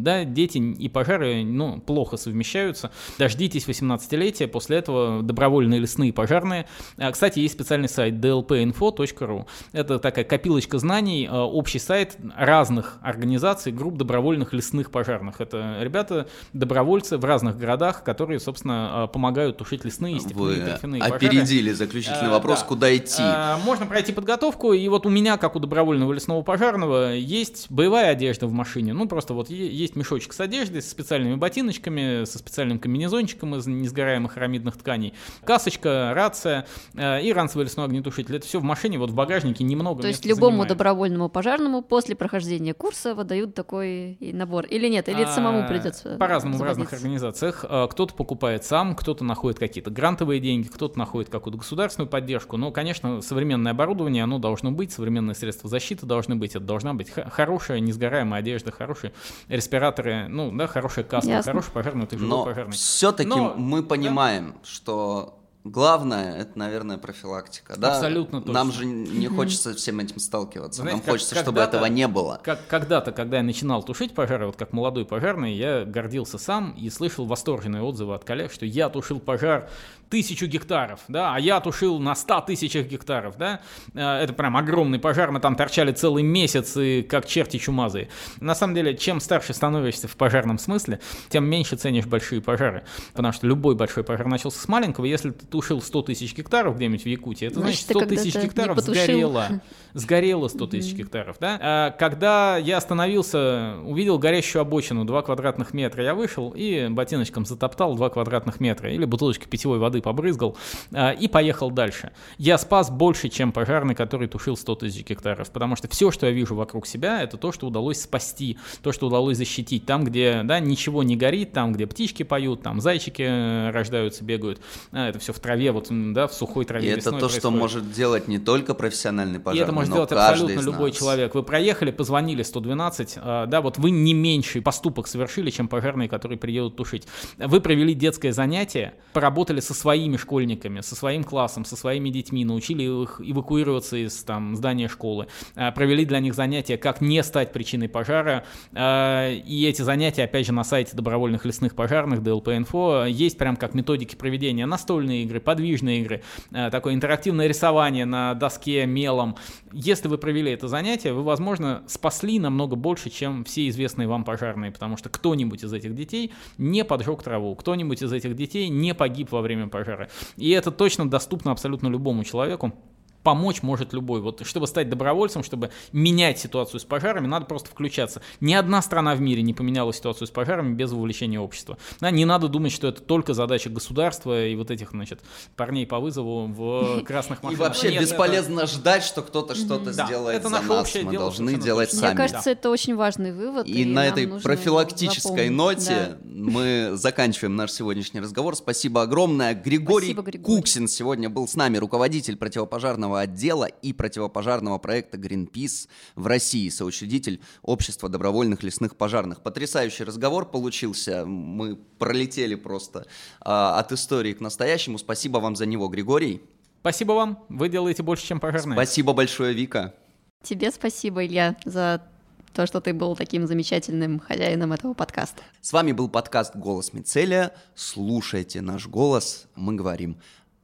Да, дети и пожары ну, плохо совмещаются. Дождитесь 18-летия, после этого добровольные лесные пожарные. А, кстати, есть специальный сайт dlpinfo.ru. Это такая копилочка знаний, а, общий сайт разных организаций, групп добровольных лесных пожарных. Это ребята, добровольцы в разных городах, которые, собственно, а, помогают тушить лесные степные торфяные опередили заключительный вопрос, да. куда идти. Можно пройти подготовку, и вот у меня, как у добровольного лесного пожарного, есть боевая одежда в машине. Ну, просто вот есть мешочек с одеждой, с специальными ботиночками, со специальным комбинезончиком из несгораемых арамидных тканей, касочка, рация э, и ранцевый лесной огнетушитель. Это все в машине, вот в багажнике немного То есть любому занимает. добровольному пожарному после прохождения курса выдают такой набор? Или нет? Или это самому а, придется По-разному в разных организациях. Э, кто-то покупает сам, кто-то находит какие-то грантовые деньги, кто-то находит какую-то государственную поддержку. Но, конечно, современное оборудование, оно должно быть, современные средства защиты должны быть. Это должна быть хорошая, несгораемая одежда, хороший респиратор генераторы, ну, да, хорошая каска, Ясно. хороший пожарный, ты живой Но пожарный. все-таки Но... мы понимаем, да? что Главное, это, наверное, профилактика. Да? Абсолютно точно. Нам же не хочется всем этим сталкиваться. Знаете, Нам как, хочется, чтобы этого не было. Как, когда-то, когда я начинал тушить пожары, вот как молодой пожарный, я гордился сам и слышал восторженные отзывы от коллег, что я тушил пожар тысячу гектаров, да, а я тушил на 100 тысячах гектаров, да, э, это прям огромный пожар, мы там торчали целый месяц и как черти чумазые. На самом деле, чем старше становишься в пожарном смысле, тем меньше ценишь большие пожары, потому что любой большой пожар начался с маленького, если ты тушил 100 тысяч гектаров где-нибудь в Якутии, это значит, значит 100 тысяч гектаров сгорело, сгорело 100 тысяч гектаров, да. А когда я остановился, увидел горящую обочину 2 квадратных метра, я вышел и ботиночком затоптал 2 квадратных метра или бутылочкой питьевой воды воды побрызгал э, и поехал дальше. Я спас больше, чем пожарный, который тушил 100 тысяч гектаров, потому что все, что я вижу вокруг себя, это то, что удалось спасти, то, что удалось защитить. Там, где да, ничего не горит, там, где птички поют, там зайчики э, рождаются, бегают, э, это все в траве, вот, да, в сухой траве. И это то, происходит. что может делать не только профессиональный пожарный, И это может сделать абсолютно любой человек. Вы проехали, позвонили 112, да, вот вы не меньший поступок совершили, чем пожарные, которые приедут тушить. Вы провели детское занятие, поработали со своими школьниками, со своим классом, со своими детьми, научили их эвакуироваться из там, здания школы, э, провели для них занятия, как не стать причиной пожара. Э, и эти занятия, опять же, на сайте добровольных лесных пожарных, ДЛП-инфо, есть прям как методики проведения настольные игры, подвижные игры, э, такое интерактивное рисование на доске мелом. Если вы провели это занятие, вы, возможно, спасли намного больше, чем все известные вам пожарные, потому что кто-нибудь из этих детей не поджег траву, кто-нибудь из этих детей не погиб во время пожара. И это точно доступно абсолютно любому человеку помочь может любой. Вот чтобы стать добровольцем, чтобы менять ситуацию с пожарами, надо просто включаться. Ни одна страна в мире не поменяла ситуацию с пожарами без вовлечения общества. Да, не надо думать, что это только задача государства и вот этих, значит, парней по вызову в красных машинах. И вообще Нет, бесполезно это... ждать, что кто-то что-то да, сделает это за нас. Мы дело, должны делать сами. Мне кажется, да. это очень важный вывод. И, и на этой профилактической ноте да. мы заканчиваем наш сегодняшний разговор. Спасибо огромное. Григорий, Спасибо, Григорий Куксин сегодня был с нами, руководитель противопожарного отдела и противопожарного проекта Greenpeace в России, соучредитель Общества добровольных лесных пожарных. Потрясающий разговор получился. Мы пролетели просто а, от истории к настоящему. Спасибо вам за него, Григорий. Спасибо вам. Вы делаете больше, чем пожарные. Спасибо большое, Вика. Тебе спасибо, Илья, за то, что ты был таким замечательным хозяином этого подкаста. С вами был подкаст «Голос Мицелия». Слушайте наш голос, мы говорим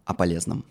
о полезном.